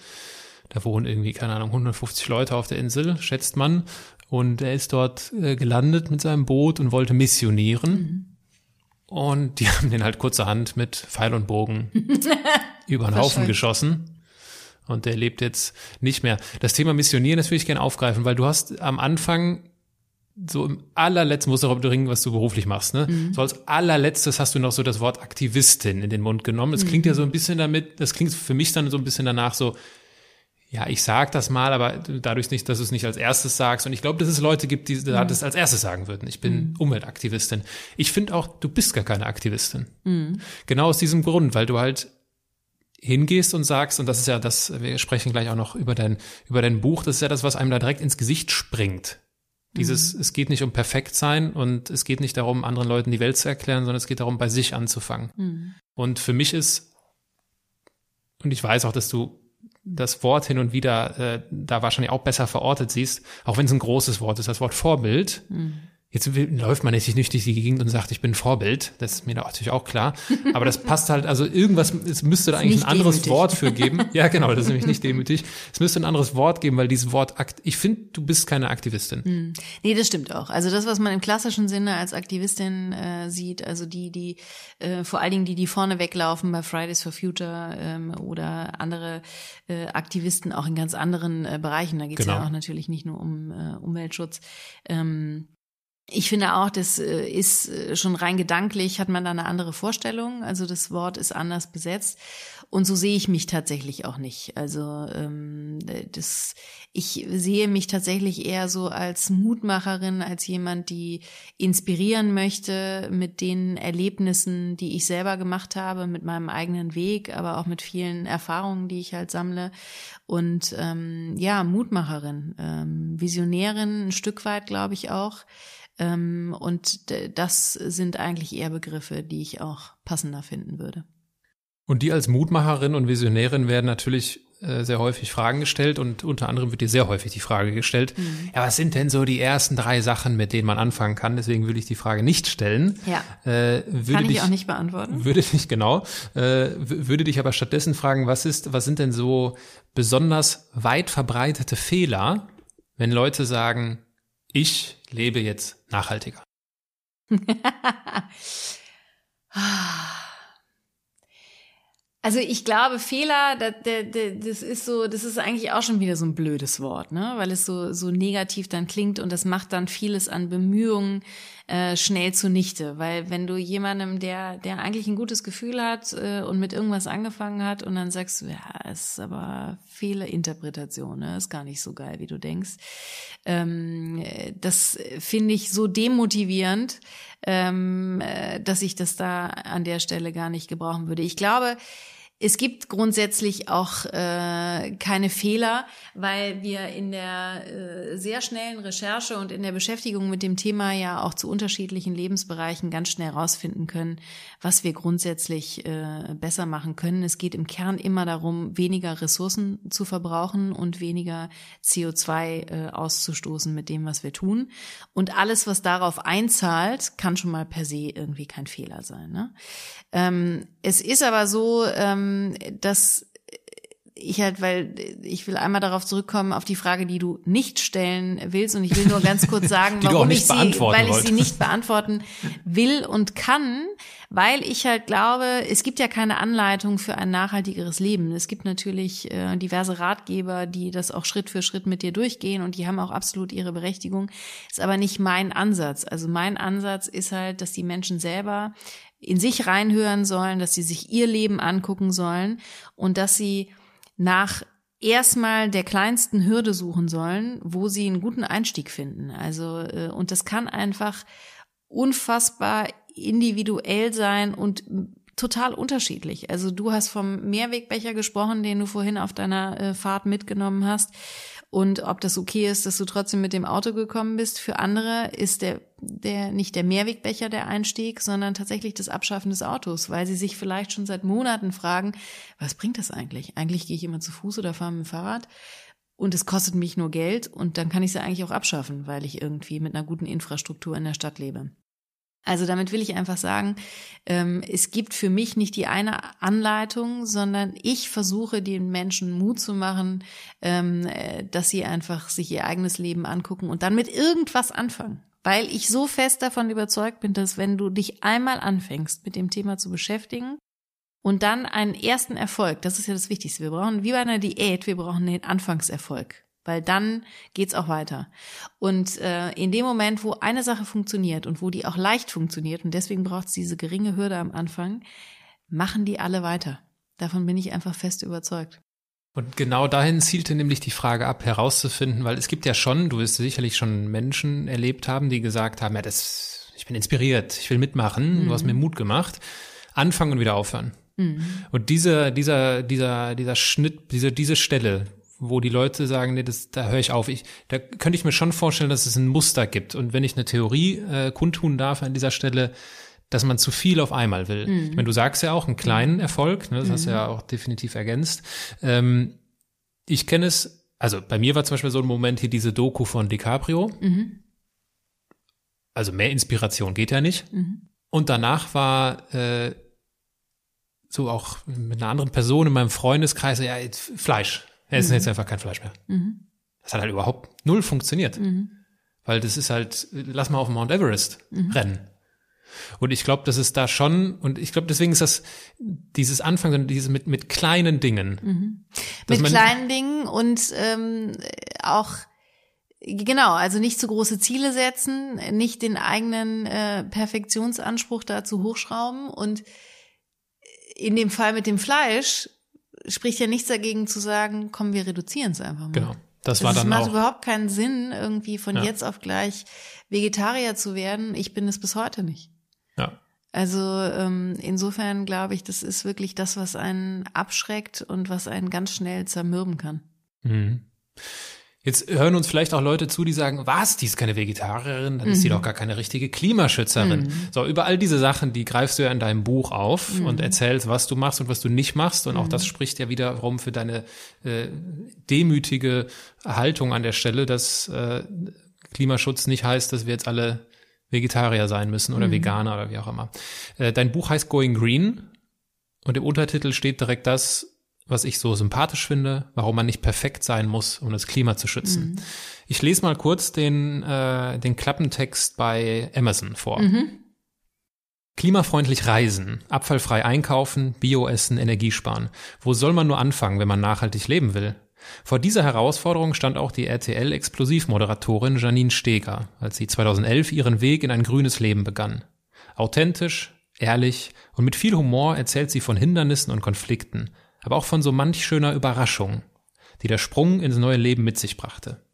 Da wohnen irgendwie, keine Ahnung, 150 Leute auf der Insel, schätzt man. Und er ist dort äh, gelandet mit seinem Boot und wollte missionieren. Mhm und die [laughs] haben den halt kurzerhand mit Pfeil und Bogen [laughs] über den Haufen geschossen. Und der lebt jetzt nicht mehr. Das Thema Missionieren, das würde ich gerne aufgreifen, weil du hast am Anfang so im allerletzten, musst du darüber ringen, was du beruflich machst, ne? Mhm. So als allerletztes hast du noch so das Wort Aktivistin in den Mund genommen. Das klingt mhm. ja so ein bisschen damit, das klingt für mich dann so ein bisschen danach so, ja, ich sag das mal, aber dadurch nicht, dass du es nicht als erstes sagst. Und ich glaube, dass es Leute gibt, die mhm. das als erstes sagen würden. Ich bin mhm. Umweltaktivistin. Ich finde auch, du bist gar keine Aktivistin. Mhm. Genau aus diesem Grund, weil du halt hingehst und sagst, und das ist ja das, wir sprechen gleich auch noch über dein, über dein Buch, das ist ja das, was einem da direkt ins Gesicht springt. Dieses, mhm. es geht nicht um perfekt sein und es geht nicht darum, anderen Leuten die Welt zu erklären, sondern es geht darum, bei sich anzufangen. Mhm. Und für mich ist, und ich weiß auch, dass du das Wort hin und wieder äh, da wahrscheinlich auch besser verortet siehst, auch wenn es ein großes Wort ist, das Wort Vorbild. Mhm. Jetzt läuft man natürlich nicht durch die Gegend und sagt, ich bin Vorbild. Das ist mir natürlich auch klar. Aber das passt halt, also irgendwas, es müsste da eigentlich ein anderes demütig. Wort für geben. [laughs] Ja, genau, das ist nämlich nicht demütig. Es müsste ein anderes Wort geben, weil dieses Wort, ich finde, du bist keine Aktivistin. Hm. Nee, das stimmt auch. Also das, was man im klassischen Sinne als Aktivistin äh, sieht, also die, die, äh, vor allen Dingen die, die vorne weglaufen bei Fridays for Future ähm, oder andere äh, Aktivisten auch in ganz anderen äh, Bereichen. Da geht es genau. ja auch natürlich nicht nur um äh, Umweltschutz. Ähm, ich finde auch, das äh, ist äh, schon rein gedanklich, hat man da eine andere Vorstellung. Also das Wort ist anders besetzt. Und so sehe ich mich tatsächlich auch nicht. Also ähm, das, ich sehe mich tatsächlich eher so als Mutmacherin, als jemand, die inspirieren möchte mit den Erlebnissen, die ich selber gemacht habe, mit meinem eigenen Weg, aber auch mit vielen Erfahrungen, die ich halt sammle. Und ähm, ja, Mutmacherin, ähm, Visionärin, ein Stück weit, glaube ich auch. Ähm, und das sind eigentlich eher Begriffe, die ich auch passender finden würde. Und die als Mutmacherin und Visionärin werden natürlich äh, sehr häufig Fragen gestellt und unter anderem wird dir sehr häufig die Frage gestellt, mhm. ja, was sind denn so die ersten drei Sachen, mit denen man anfangen kann? Deswegen würde ich die Frage nicht stellen. Ja. Äh, würde kann ich dich, auch nicht beantworten. Würde dich, genau. Äh, würde dich aber stattdessen fragen, was ist, was sind denn so besonders weit verbreitete Fehler, wenn Leute sagen, ich lebe jetzt nachhaltiger? [laughs] Also ich glaube, Fehler, das, das ist so, das ist eigentlich auch schon wieder so ein blödes Wort, ne? Weil es so so negativ dann klingt und das macht dann vieles an Bemühungen äh, schnell zunichte. Weil wenn du jemandem, der der eigentlich ein gutes Gefühl hat äh, und mit irgendwas angefangen hat und dann sagst du, ja, ist aber Fehlerinterpretation, ne? Ist gar nicht so geil, wie du denkst. Ähm, das finde ich so demotivierend, ähm, äh, dass ich das da an der Stelle gar nicht gebrauchen würde. Ich glaube, es gibt grundsätzlich auch äh, keine Fehler, weil wir in der äh, sehr schnellen Recherche und in der Beschäftigung mit dem Thema ja auch zu unterschiedlichen Lebensbereichen ganz schnell herausfinden können, was wir grundsätzlich äh, besser machen können. Es geht im Kern immer darum, weniger Ressourcen zu verbrauchen und weniger CO2 äh, auszustoßen mit dem, was wir tun. Und alles, was darauf einzahlt, kann schon mal per se irgendwie kein Fehler sein. Ne? Ähm, es ist aber so, ähm, dass ich halt, weil ich will einmal darauf zurückkommen auf die Frage, die du nicht stellen willst und ich will nur ganz kurz [laughs] sagen, warum ich sie, weil ich sie nicht beantworten will und kann, weil ich halt glaube, es gibt ja keine Anleitung für ein nachhaltigeres Leben. Es gibt natürlich äh, diverse Ratgeber, die das auch Schritt für Schritt mit dir durchgehen und die haben auch absolut ihre Berechtigung. Ist aber nicht mein Ansatz. Also mein Ansatz ist halt, dass die Menschen selber in sich reinhören sollen, dass sie sich ihr Leben angucken sollen und dass sie nach erstmal der kleinsten Hürde suchen sollen, wo sie einen guten Einstieg finden. Also, äh, und das kann einfach unfassbar individuell sein und total unterschiedlich. Also du hast vom Mehrwegbecher gesprochen, den du vorhin auf deiner äh, Fahrt mitgenommen hast und ob das okay ist, dass du trotzdem mit dem Auto gekommen bist. Für andere ist der, der nicht der Mehrwegbecher der Einstieg, sondern tatsächlich das Abschaffen des Autos, weil sie sich vielleicht schon seit Monaten fragen, was bringt das eigentlich? Eigentlich gehe ich immer zu Fuß oder fahre mit dem Fahrrad und es kostet mich nur Geld und dann kann ich ja eigentlich auch abschaffen, weil ich irgendwie mit einer guten Infrastruktur in der Stadt lebe. Also damit will ich einfach sagen, ähm, es gibt für mich nicht die eine Anleitung, sondern ich versuche den Menschen Mut zu machen, ähm, äh, dass sie einfach sich ihr eigenes Leben angucken und dann mit irgendwas anfangen. Weil ich so fest davon überzeugt bin, dass wenn du dich einmal anfängst, mit dem Thema zu beschäftigen und dann einen ersten Erfolg, das ist ja das Wichtigste. Wir brauchen, wie bei einer Diät, wir brauchen den Anfangserfolg weil dann geht's auch weiter. Und äh, in dem Moment, wo eine Sache funktioniert und wo die auch leicht funktioniert und deswegen braucht's diese geringe Hürde am Anfang, machen die alle weiter. Davon bin ich einfach fest überzeugt. Und genau dahin zielte nämlich die Frage ab, herauszufinden, weil es gibt ja schon, du wirst sicherlich schon Menschen erlebt haben, die gesagt haben, ja, das, ich bin inspiriert, ich will mitmachen, mhm. du hast mir Mut gemacht, anfangen und wieder aufhören. Mhm. Und dieser, dieser, dieser, dieser Schnitt, diese, diese Stelle, wo die Leute sagen, nee, das, da höre ich auf. Ich, da könnte ich mir schon vorstellen, dass es ein Muster gibt. Und wenn ich eine Theorie äh, kundtun darf an dieser Stelle, dass man zu viel auf einmal will. Mhm. Ich meine, du sagst ja auch einen kleinen Erfolg, ne, das mhm. hast du ja auch definitiv ergänzt. Ähm, ich kenne es, also bei mir war zum Beispiel so ein Moment hier diese Doku von DiCaprio. Mhm. Also mehr Inspiration geht ja nicht. Mhm. Und danach war äh, so auch mit einer anderen Person in meinem Freundeskreis, ja, Fleisch. Er ist mhm. jetzt einfach kein Fleisch mehr. Mhm. Das hat halt überhaupt null funktioniert. Mhm. Weil das ist halt, lass mal auf Mount Everest mhm. rennen. Und ich glaube, das ist da schon, und ich glaube, deswegen ist das dieses Anfang, dieses mit, mit kleinen Dingen. Mhm. Mit kleinen Dingen und ähm, auch Genau, also nicht zu große Ziele setzen, nicht den eigenen äh, Perfektionsanspruch dazu hochschrauben und in dem Fall mit dem Fleisch spricht ja nichts dagegen zu sagen, komm, wir reduzieren es einfach mal. Genau. Das war dann es macht auch. überhaupt keinen Sinn, irgendwie von ja. jetzt auf gleich Vegetarier zu werden. Ich bin es bis heute nicht. Ja. Also ähm, insofern glaube ich, das ist wirklich das, was einen abschreckt und was einen ganz schnell zermürben kann. Mhm. Jetzt hören uns vielleicht auch Leute zu, die sagen, was, die ist keine Vegetarierin, dann mhm. ist sie mhm. doch gar keine richtige Klimaschützerin. Mhm. So, über all diese Sachen, die greifst du ja in deinem Buch auf mhm. und erzählst, was du machst und was du nicht machst. Und auch das mhm. spricht ja wiederum für deine äh, demütige Haltung an der Stelle, dass äh, Klimaschutz nicht heißt, dass wir jetzt alle Vegetarier sein müssen oder mhm. Veganer oder wie auch immer. Äh, dein Buch heißt Going Green und im Untertitel steht direkt das, was ich so sympathisch finde, warum man nicht perfekt sein muss, um das Klima zu schützen. Mhm. Ich lese mal kurz den, äh, den Klappentext bei Amazon vor. Mhm. Klimafreundlich reisen, abfallfrei einkaufen, Bioessen, Energiesparen. Wo soll man nur anfangen, wenn man nachhaltig leben will? Vor dieser Herausforderung stand auch die RTL-Explosivmoderatorin Janine Steger, als sie 2011 ihren Weg in ein grünes Leben begann. Authentisch, ehrlich und mit viel Humor erzählt sie von Hindernissen und Konflikten, aber auch von so manch schöner Überraschung, die der Sprung ins neue Leben mit sich brachte.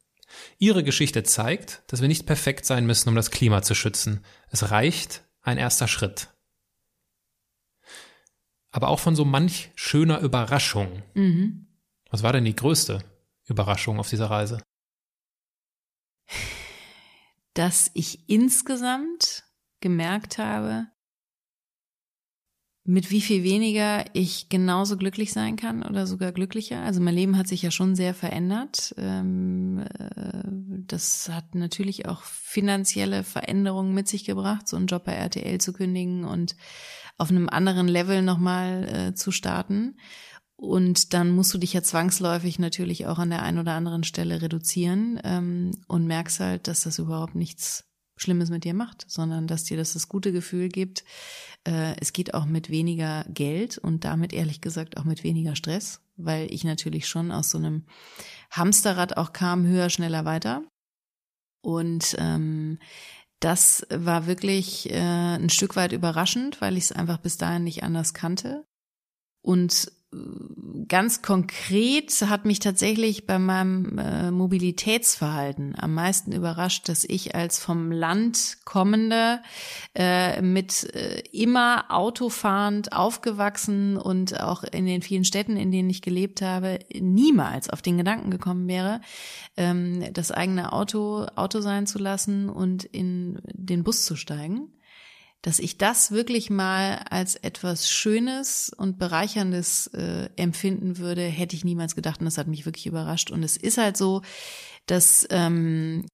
Ihre Geschichte zeigt, dass wir nicht perfekt sein müssen, um das Klima zu schützen. Es reicht, ein erster Schritt. Aber auch von so manch schöner Überraschung. Mhm. Was war denn die größte Überraschung auf dieser Reise? Dass ich insgesamt gemerkt habe, mit wie viel weniger ich genauso glücklich sein kann oder sogar glücklicher. Also mein Leben hat sich ja schon sehr verändert. Ähm, äh, das hat natürlich auch finanzielle Veränderungen mit sich gebracht, so einen Job bei RTL zu kündigen und auf einem anderen Level nochmal äh, zu starten. Und dann musst du dich ja zwangsläufig natürlich auch an der einen oder anderen Stelle reduzieren ähm, und merkst halt, dass das überhaupt nichts Schlimmes mit dir macht, sondern dass dir das das gute Gefühl gibt. Äh, es geht auch mit weniger Geld und damit ehrlich gesagt auch mit weniger Stress, weil ich natürlich schon aus so einem Hamsterrad auch kam, höher, schneller, weiter. Und ähm, das war wirklich äh, ein Stück weit überraschend, weil ich es einfach bis dahin nicht anders kannte. Und ganz konkret hat mich tatsächlich bei meinem äh, Mobilitätsverhalten am meisten überrascht, dass ich als vom Land kommende äh, mit äh, immer autofahrend aufgewachsen und auch in den vielen Städten, in denen ich gelebt habe, niemals auf den Gedanken gekommen wäre, ähm, das eigene Auto Auto sein zu lassen und in den Bus zu steigen dass ich das wirklich mal als etwas Schönes und Bereicherndes äh, empfinden würde, hätte ich niemals gedacht und das hat mich wirklich überrascht. Und es ist halt so, dass ähm,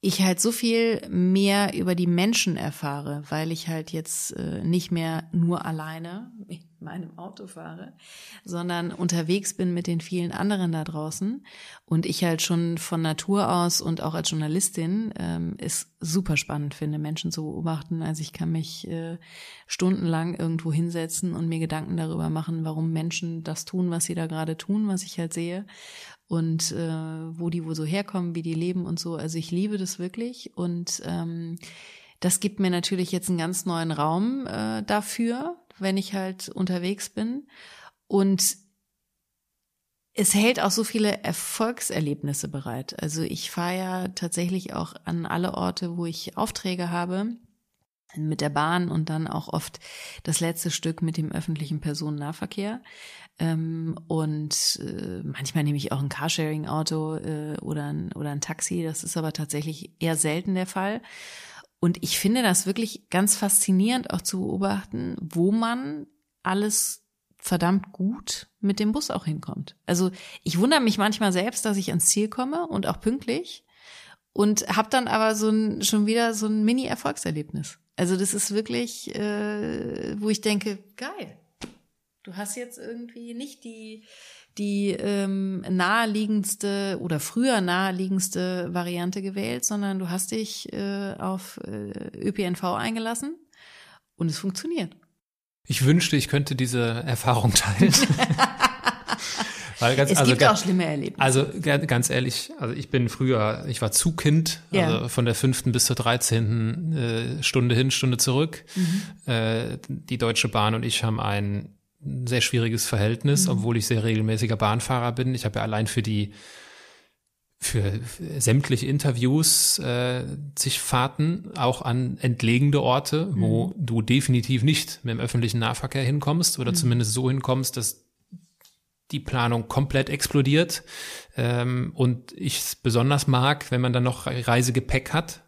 ich halt so viel mehr über die Menschen erfahre, weil ich halt jetzt äh, nicht mehr nur alleine in [laughs] meinem Auto fahre, sondern unterwegs bin mit den vielen anderen da draußen und ich halt schon von Natur aus und auch als Journalistin ähm, es super spannend finde, Menschen zu beobachten. Also ich kann mich äh, stundenlang irgendwo hinsetzen und mir Gedanken darüber machen, warum Menschen das tun, was sie da gerade tun, was ich halt sehe und äh, wo die wo so herkommen, wie die leben und so. Also ich liebe das wirklich und ähm, das gibt mir natürlich jetzt einen ganz neuen Raum äh, dafür, wenn ich halt unterwegs bin und es hält auch so viele Erfolgserlebnisse bereit. Also ich fahre ja tatsächlich auch an alle Orte, wo ich Aufträge habe mit der Bahn und dann auch oft das letzte Stück mit dem öffentlichen Personennahverkehr. Ähm, und äh, manchmal nehme ich auch ein Carsharing-Auto äh, oder, ein, oder ein Taxi. Das ist aber tatsächlich eher selten der Fall. Und ich finde das wirklich ganz faszinierend auch zu beobachten, wo man alles verdammt gut mit dem Bus auch hinkommt. Also ich wundere mich manchmal selbst, dass ich ans Ziel komme und auch pünktlich und habe dann aber so ein, schon wieder so ein Mini-Erfolgserlebnis. Also das ist wirklich, äh, wo ich denke, geil. Du hast jetzt irgendwie nicht die die ähm, naheliegendste oder früher naheliegendste Variante gewählt, sondern du hast dich äh, auf äh, ÖPNV eingelassen und es funktioniert. Ich wünschte, ich könnte diese Erfahrung teilen. [laughs] Weil ganz, es also, gibt auch schlimme Erlebnisse. Also ganz ehrlich, also ich bin früher, ich war Zugkind, ja. also von der fünften bis zur dreizehnten äh, Stunde hin, Stunde zurück. Mhm. Äh, die Deutsche Bahn und ich haben ein sehr schwieriges Verhältnis, mhm. obwohl ich sehr regelmäßiger Bahnfahrer bin. Ich habe ja allein für die für sämtliche Interviews äh, zig Fahrten auch an entlegene Orte, mhm. wo du definitiv nicht mit dem öffentlichen Nahverkehr hinkommst oder mhm. zumindest so hinkommst, dass die Planung komplett explodiert. Ähm, und ich es besonders mag, wenn man dann noch Reisegepäck hat.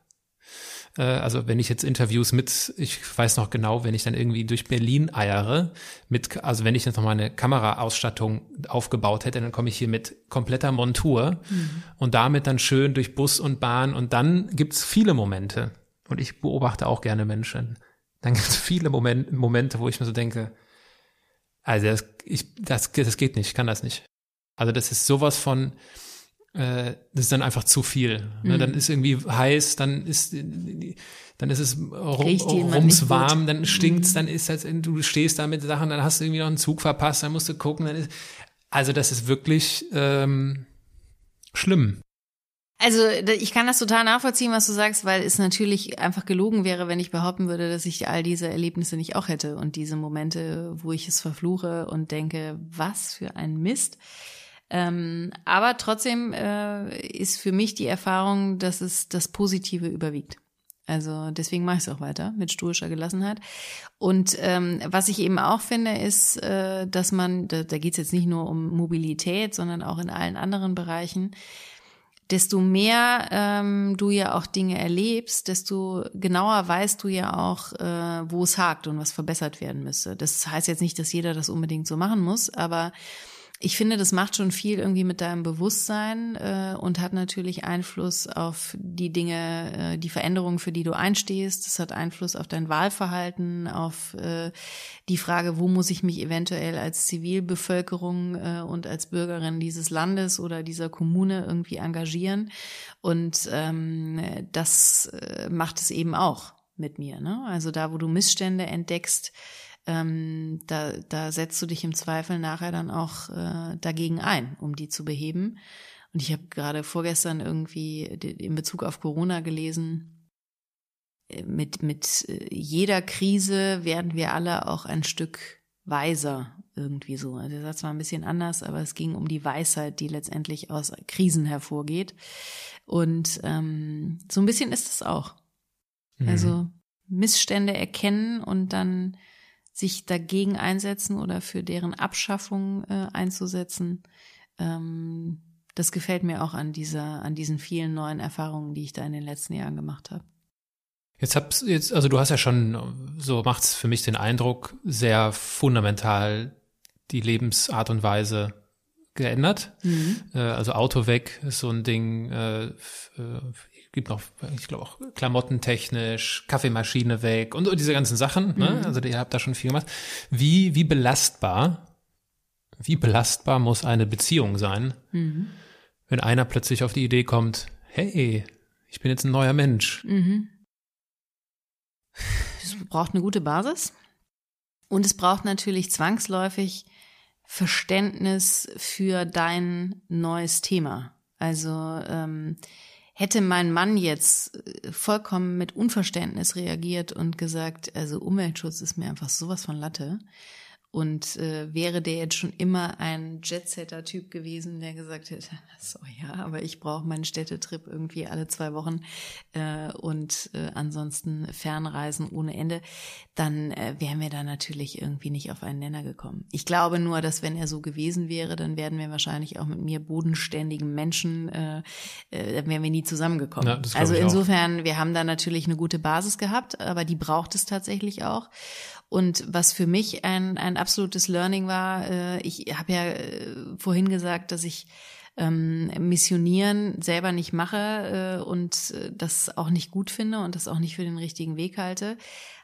Äh, also wenn ich jetzt Interviews mit, ich weiß noch genau, wenn ich dann irgendwie durch Berlin eiere, mit, also wenn ich jetzt noch mal eine Kameraausstattung aufgebaut hätte, dann komme ich hier mit kompletter Montur mhm. und damit dann schön durch Bus und Bahn und dann gibt's viele Momente. Und ich beobachte auch gerne Menschen. Dann gibt's viele Moment, Momente, wo ich mir so denke, also das, ich, das, das geht nicht, ich kann das nicht. Also das ist sowas von, das ist dann einfach zu viel. Ne? Dann ist irgendwie heiß, dann ist dann ist es rum, rums warm, dann stinkt's, mhm. dann ist halt, du stehst da mit Sachen, dann hast du irgendwie noch einen Zug verpasst, dann musst du gucken, dann ist, also das ist wirklich ähm, schlimm. Also ich kann das total nachvollziehen, was du sagst, weil es natürlich einfach gelogen wäre, wenn ich behaupten würde, dass ich all diese Erlebnisse nicht auch hätte und diese Momente, wo ich es verfluche und denke, was für ein Mist. Ähm, aber trotzdem äh, ist für mich die Erfahrung, dass es das Positive überwiegt. Also deswegen mache ich es auch weiter mit stoischer Gelassenheit. Und ähm, was ich eben auch finde, ist, äh, dass man, da, da geht es jetzt nicht nur um Mobilität, sondern auch in allen anderen Bereichen, desto mehr ähm, du ja auch Dinge erlebst, desto genauer weißt du ja auch, äh, wo es hakt und was verbessert werden müsste. Das heißt jetzt nicht, dass jeder das unbedingt so machen muss, aber ich finde, das macht schon viel irgendwie mit deinem Bewusstsein äh, und hat natürlich Einfluss auf die Dinge, äh, die Veränderungen, für die du einstehst. Das hat Einfluss auf dein Wahlverhalten, auf äh, die Frage, wo muss ich mich eventuell als Zivilbevölkerung äh, und als Bürgerin dieses Landes oder dieser Kommune irgendwie engagieren. Und ähm, das äh, macht es eben auch mit mir. Ne? Also da, wo du Missstände entdeckst, ähm, da, da setzt du dich im Zweifel nachher dann auch äh, dagegen ein, um die zu beheben. Und ich habe gerade vorgestern irgendwie in Bezug auf Corona gelesen, äh, mit, mit äh, jeder Krise werden wir alle auch ein Stück weiser irgendwie so. Also der Satz war ein bisschen anders, aber es ging um die Weisheit, die letztendlich aus Krisen hervorgeht. Und ähm, so ein bisschen ist es auch. Mhm. Also Missstände erkennen und dann sich dagegen einsetzen oder für deren Abschaffung äh, einzusetzen. Ähm, das gefällt mir auch an dieser, an diesen vielen neuen Erfahrungen, die ich da in den letzten Jahren gemacht habe. Jetzt hab's jetzt, also du hast ja schon, so macht's für mich den Eindruck, sehr fundamental die Lebensart und Weise geändert. Mhm. Äh, also Auto weg ist so ein Ding, äh, äh gibt noch, ich glaube auch klamottentechnisch, Kaffeemaschine weg und, und diese ganzen Sachen. Ne? Mhm. Also ihr habt da schon viel gemacht. Wie, wie belastbar, wie belastbar muss eine Beziehung sein, mhm. wenn einer plötzlich auf die Idee kommt, hey, ich bin jetzt ein neuer Mensch. Mhm. Es braucht eine gute Basis und es braucht natürlich zwangsläufig Verständnis für dein neues Thema. Also ähm, Hätte mein Mann jetzt äh, vollkommen mit Unverständnis reagiert und gesagt, also Umweltschutz ist mir einfach sowas von Latte, und äh, wäre der jetzt schon immer ein Jetsetter-Typ gewesen, der gesagt hätte, so ja, aber ich brauche meinen Städtetrip irgendwie alle zwei Wochen äh, und äh, ansonsten Fernreisen ohne Ende, dann äh, wären wir da natürlich irgendwie nicht auf einen Nenner gekommen. Ich glaube nur, dass wenn er so gewesen wäre, dann wären wir wahrscheinlich auch mit mir bodenständigen Menschen, äh, äh, dann wären wir nie zusammengekommen. Ja, also insofern, auch. wir haben da natürlich eine gute Basis gehabt, aber die braucht es tatsächlich auch. Und was für mich ein, ein absolutes Learning war, äh, ich habe ja äh, vorhin gesagt, dass ich ähm, Missionieren selber nicht mache äh, und äh, das auch nicht gut finde und das auch nicht für den richtigen Weg halte.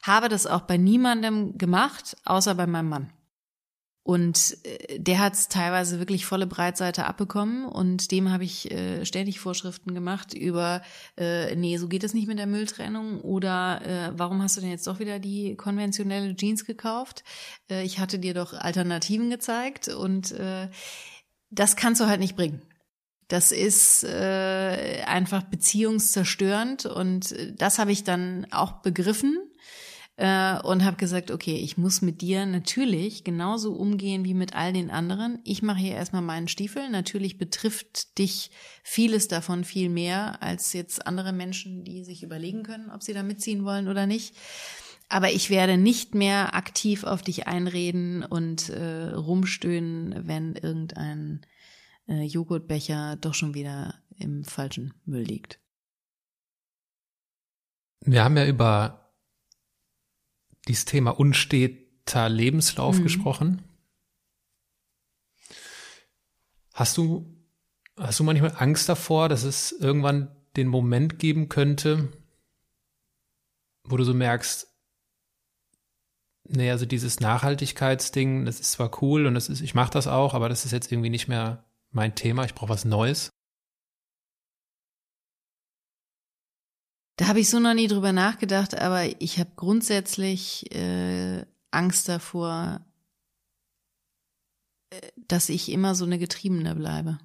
Habe das auch bei niemandem gemacht, außer bei meinem Mann. Und äh, der hat es teilweise wirklich volle Breitseite abbekommen und dem habe ich äh, ständig Vorschriften gemacht über, äh, nee, so geht es nicht mit der Mülltrennung oder äh, warum hast du denn jetzt doch wieder die konventionelle Jeans gekauft? Äh, ich hatte dir doch Alternativen gezeigt und äh, das kannst du halt nicht bringen. Das ist äh, einfach beziehungszerstörend und äh, das habe ich dann auch begriffen äh, und habe gesagt, okay, ich muss mit dir natürlich genauso umgehen wie mit all den anderen. Ich mache hier erstmal meinen Stiefel. Natürlich betrifft dich vieles davon viel mehr als jetzt andere Menschen, die sich überlegen können, ob sie da mitziehen wollen oder nicht. Aber ich werde nicht mehr aktiv auf dich einreden und äh, rumstöhnen, wenn irgendein äh, Joghurtbecher doch schon wieder im falschen Müll liegt. Wir haben ja über dieses Thema unsteter Lebenslauf mhm. gesprochen. Hast du, hast du manchmal Angst davor, dass es irgendwann den Moment geben könnte, wo du so merkst, nee, also dieses Nachhaltigkeitsding, das ist zwar cool und das ist, ich mache das auch, aber das ist jetzt irgendwie nicht mehr mein Thema, ich brauche was Neues? Da habe ich so noch nie drüber nachgedacht, aber ich habe grundsätzlich äh, Angst davor, äh, dass ich immer so eine Getriebene bleibe.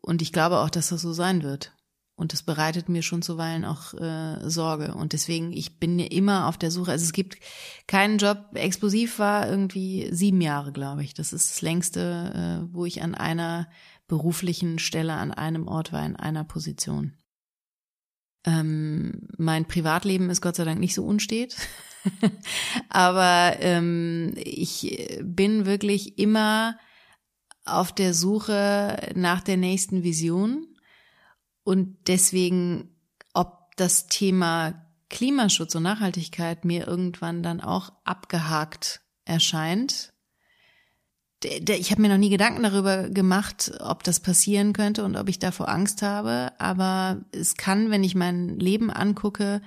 Und ich glaube auch, dass das so sein wird. Und das bereitet mir schon zuweilen auch äh, Sorge. Und deswegen, ich bin immer auf der Suche. Also es gibt keinen Job, explosiv war irgendwie sieben Jahre, glaube ich. Das ist das längste, äh, wo ich an einer beruflichen Stelle an einem Ort war, in einer Position. Ähm, mein Privatleben ist Gott sei Dank nicht so unstet. [laughs] Aber ähm, ich bin wirklich immer auf der Suche nach der nächsten Vision. Und deswegen, ob das Thema Klimaschutz und Nachhaltigkeit mir irgendwann dann auch abgehakt erscheint, ich habe mir noch nie Gedanken darüber gemacht, ob das passieren könnte und ob ich davor Angst habe. Aber es kann, wenn ich mein Leben angucke,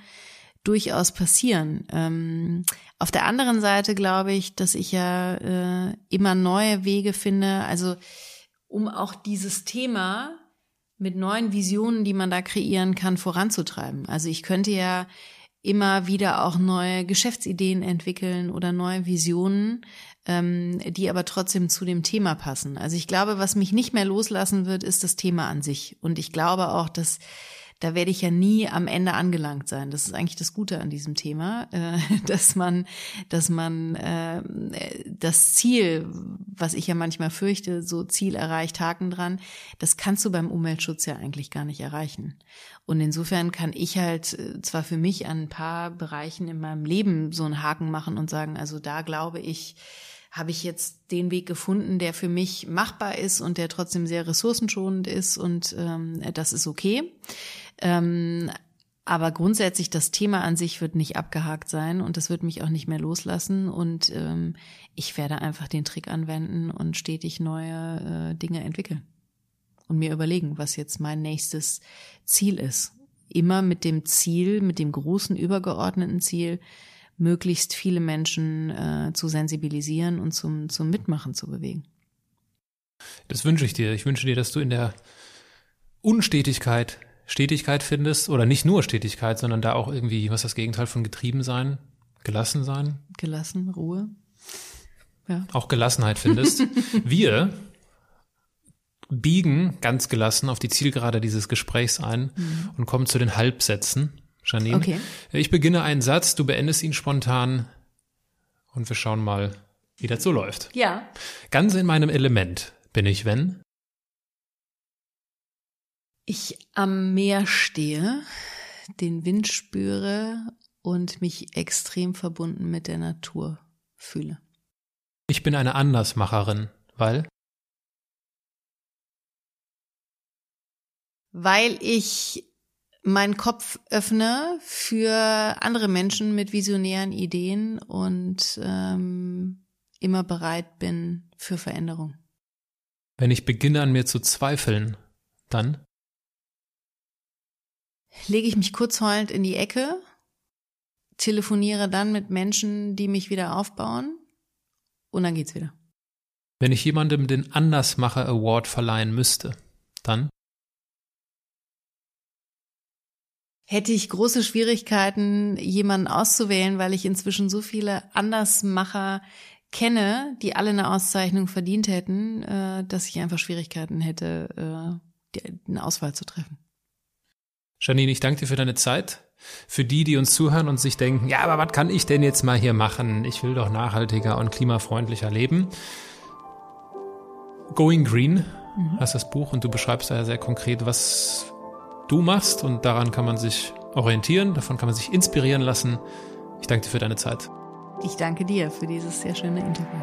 durchaus passieren. Ähm, auf der anderen Seite glaube ich, dass ich ja äh, immer neue Wege finde, also um auch dieses Thema mit neuen Visionen, die man da kreieren kann, voranzutreiben. Also ich könnte ja immer wieder auch neue Geschäftsideen entwickeln oder neue Visionen, ähm, die aber trotzdem zu dem Thema passen. Also ich glaube, was mich nicht mehr loslassen wird, ist das Thema an sich. Und ich glaube auch, dass da werde ich ja nie am Ende angelangt sein. Das ist eigentlich das Gute an diesem Thema, äh, [laughs] dass man, dass man äh, das Ziel, was ich ja manchmal fürchte, so Ziel erreicht, Haken dran, das kannst du beim Umweltschutz ja eigentlich gar nicht erreichen. Und insofern kann ich halt äh, zwar für mich an ein paar Bereichen in meinem Leben so einen Haken machen und sagen, also da glaube ich, habe ich jetzt den Weg gefunden, der für mich machbar ist und der trotzdem sehr ressourcenschonend ist und ähm, das ist okay. Ähm, aber grundsätzlich das Thema an sich wird nicht abgehakt sein und das wird mich auch nicht mehr loslassen und ähm, ich werde einfach den Trick anwenden und stetig neue äh, Dinge entwickeln und mir überlegen, was jetzt mein nächstes Ziel ist. Immer mit dem Ziel, mit dem großen übergeordneten Ziel, möglichst viele Menschen äh, zu sensibilisieren und zum, zum Mitmachen zu bewegen. Das wünsche ich dir. Ich wünsche dir, dass du in der Unstetigkeit Stetigkeit findest oder nicht nur Stetigkeit, sondern da auch irgendwie, was ist das Gegenteil von getrieben sein? Gelassen sein? Gelassen, Ruhe. Ja. Auch Gelassenheit findest. [laughs] Wir biegen ganz gelassen auf die Zielgerade dieses Gesprächs ein mhm. und kommen zu den Halbsätzen. Janine. Okay. Ich beginne einen Satz, du beendest ihn spontan und wir schauen mal, wie das so läuft. Ja. Ganz in meinem Element bin ich, wenn ich am Meer stehe, den Wind spüre und mich extrem verbunden mit der Natur fühle. Ich bin eine Andersmacherin, weil weil ich meinen Kopf öffne für andere Menschen mit visionären Ideen und ähm, immer bereit bin für Veränderung. Wenn ich beginne an mir zu zweifeln, dann lege ich mich kurz heulend in die Ecke, telefoniere dann mit Menschen, die mich wieder aufbauen und dann geht's wieder. Wenn ich jemandem den Andersmacher Award verleihen müsste, dann hätte ich große Schwierigkeiten, jemanden auszuwählen, weil ich inzwischen so viele Andersmacher kenne, die alle eine Auszeichnung verdient hätten, äh, dass ich einfach Schwierigkeiten hätte, äh, eine Auswahl zu treffen. Janine, ich danke dir für deine Zeit. Für die, die uns zuhören und sich denken, ja, aber was kann ich denn jetzt mal hier machen? Ich will doch nachhaltiger und klimafreundlicher leben. Going Green mhm. heißt das Buch und du beschreibst da ja sehr konkret, was du machst und daran kann man sich orientieren, davon kann man sich inspirieren lassen. Ich danke dir für deine Zeit. Ich danke dir für dieses sehr schöne Interview.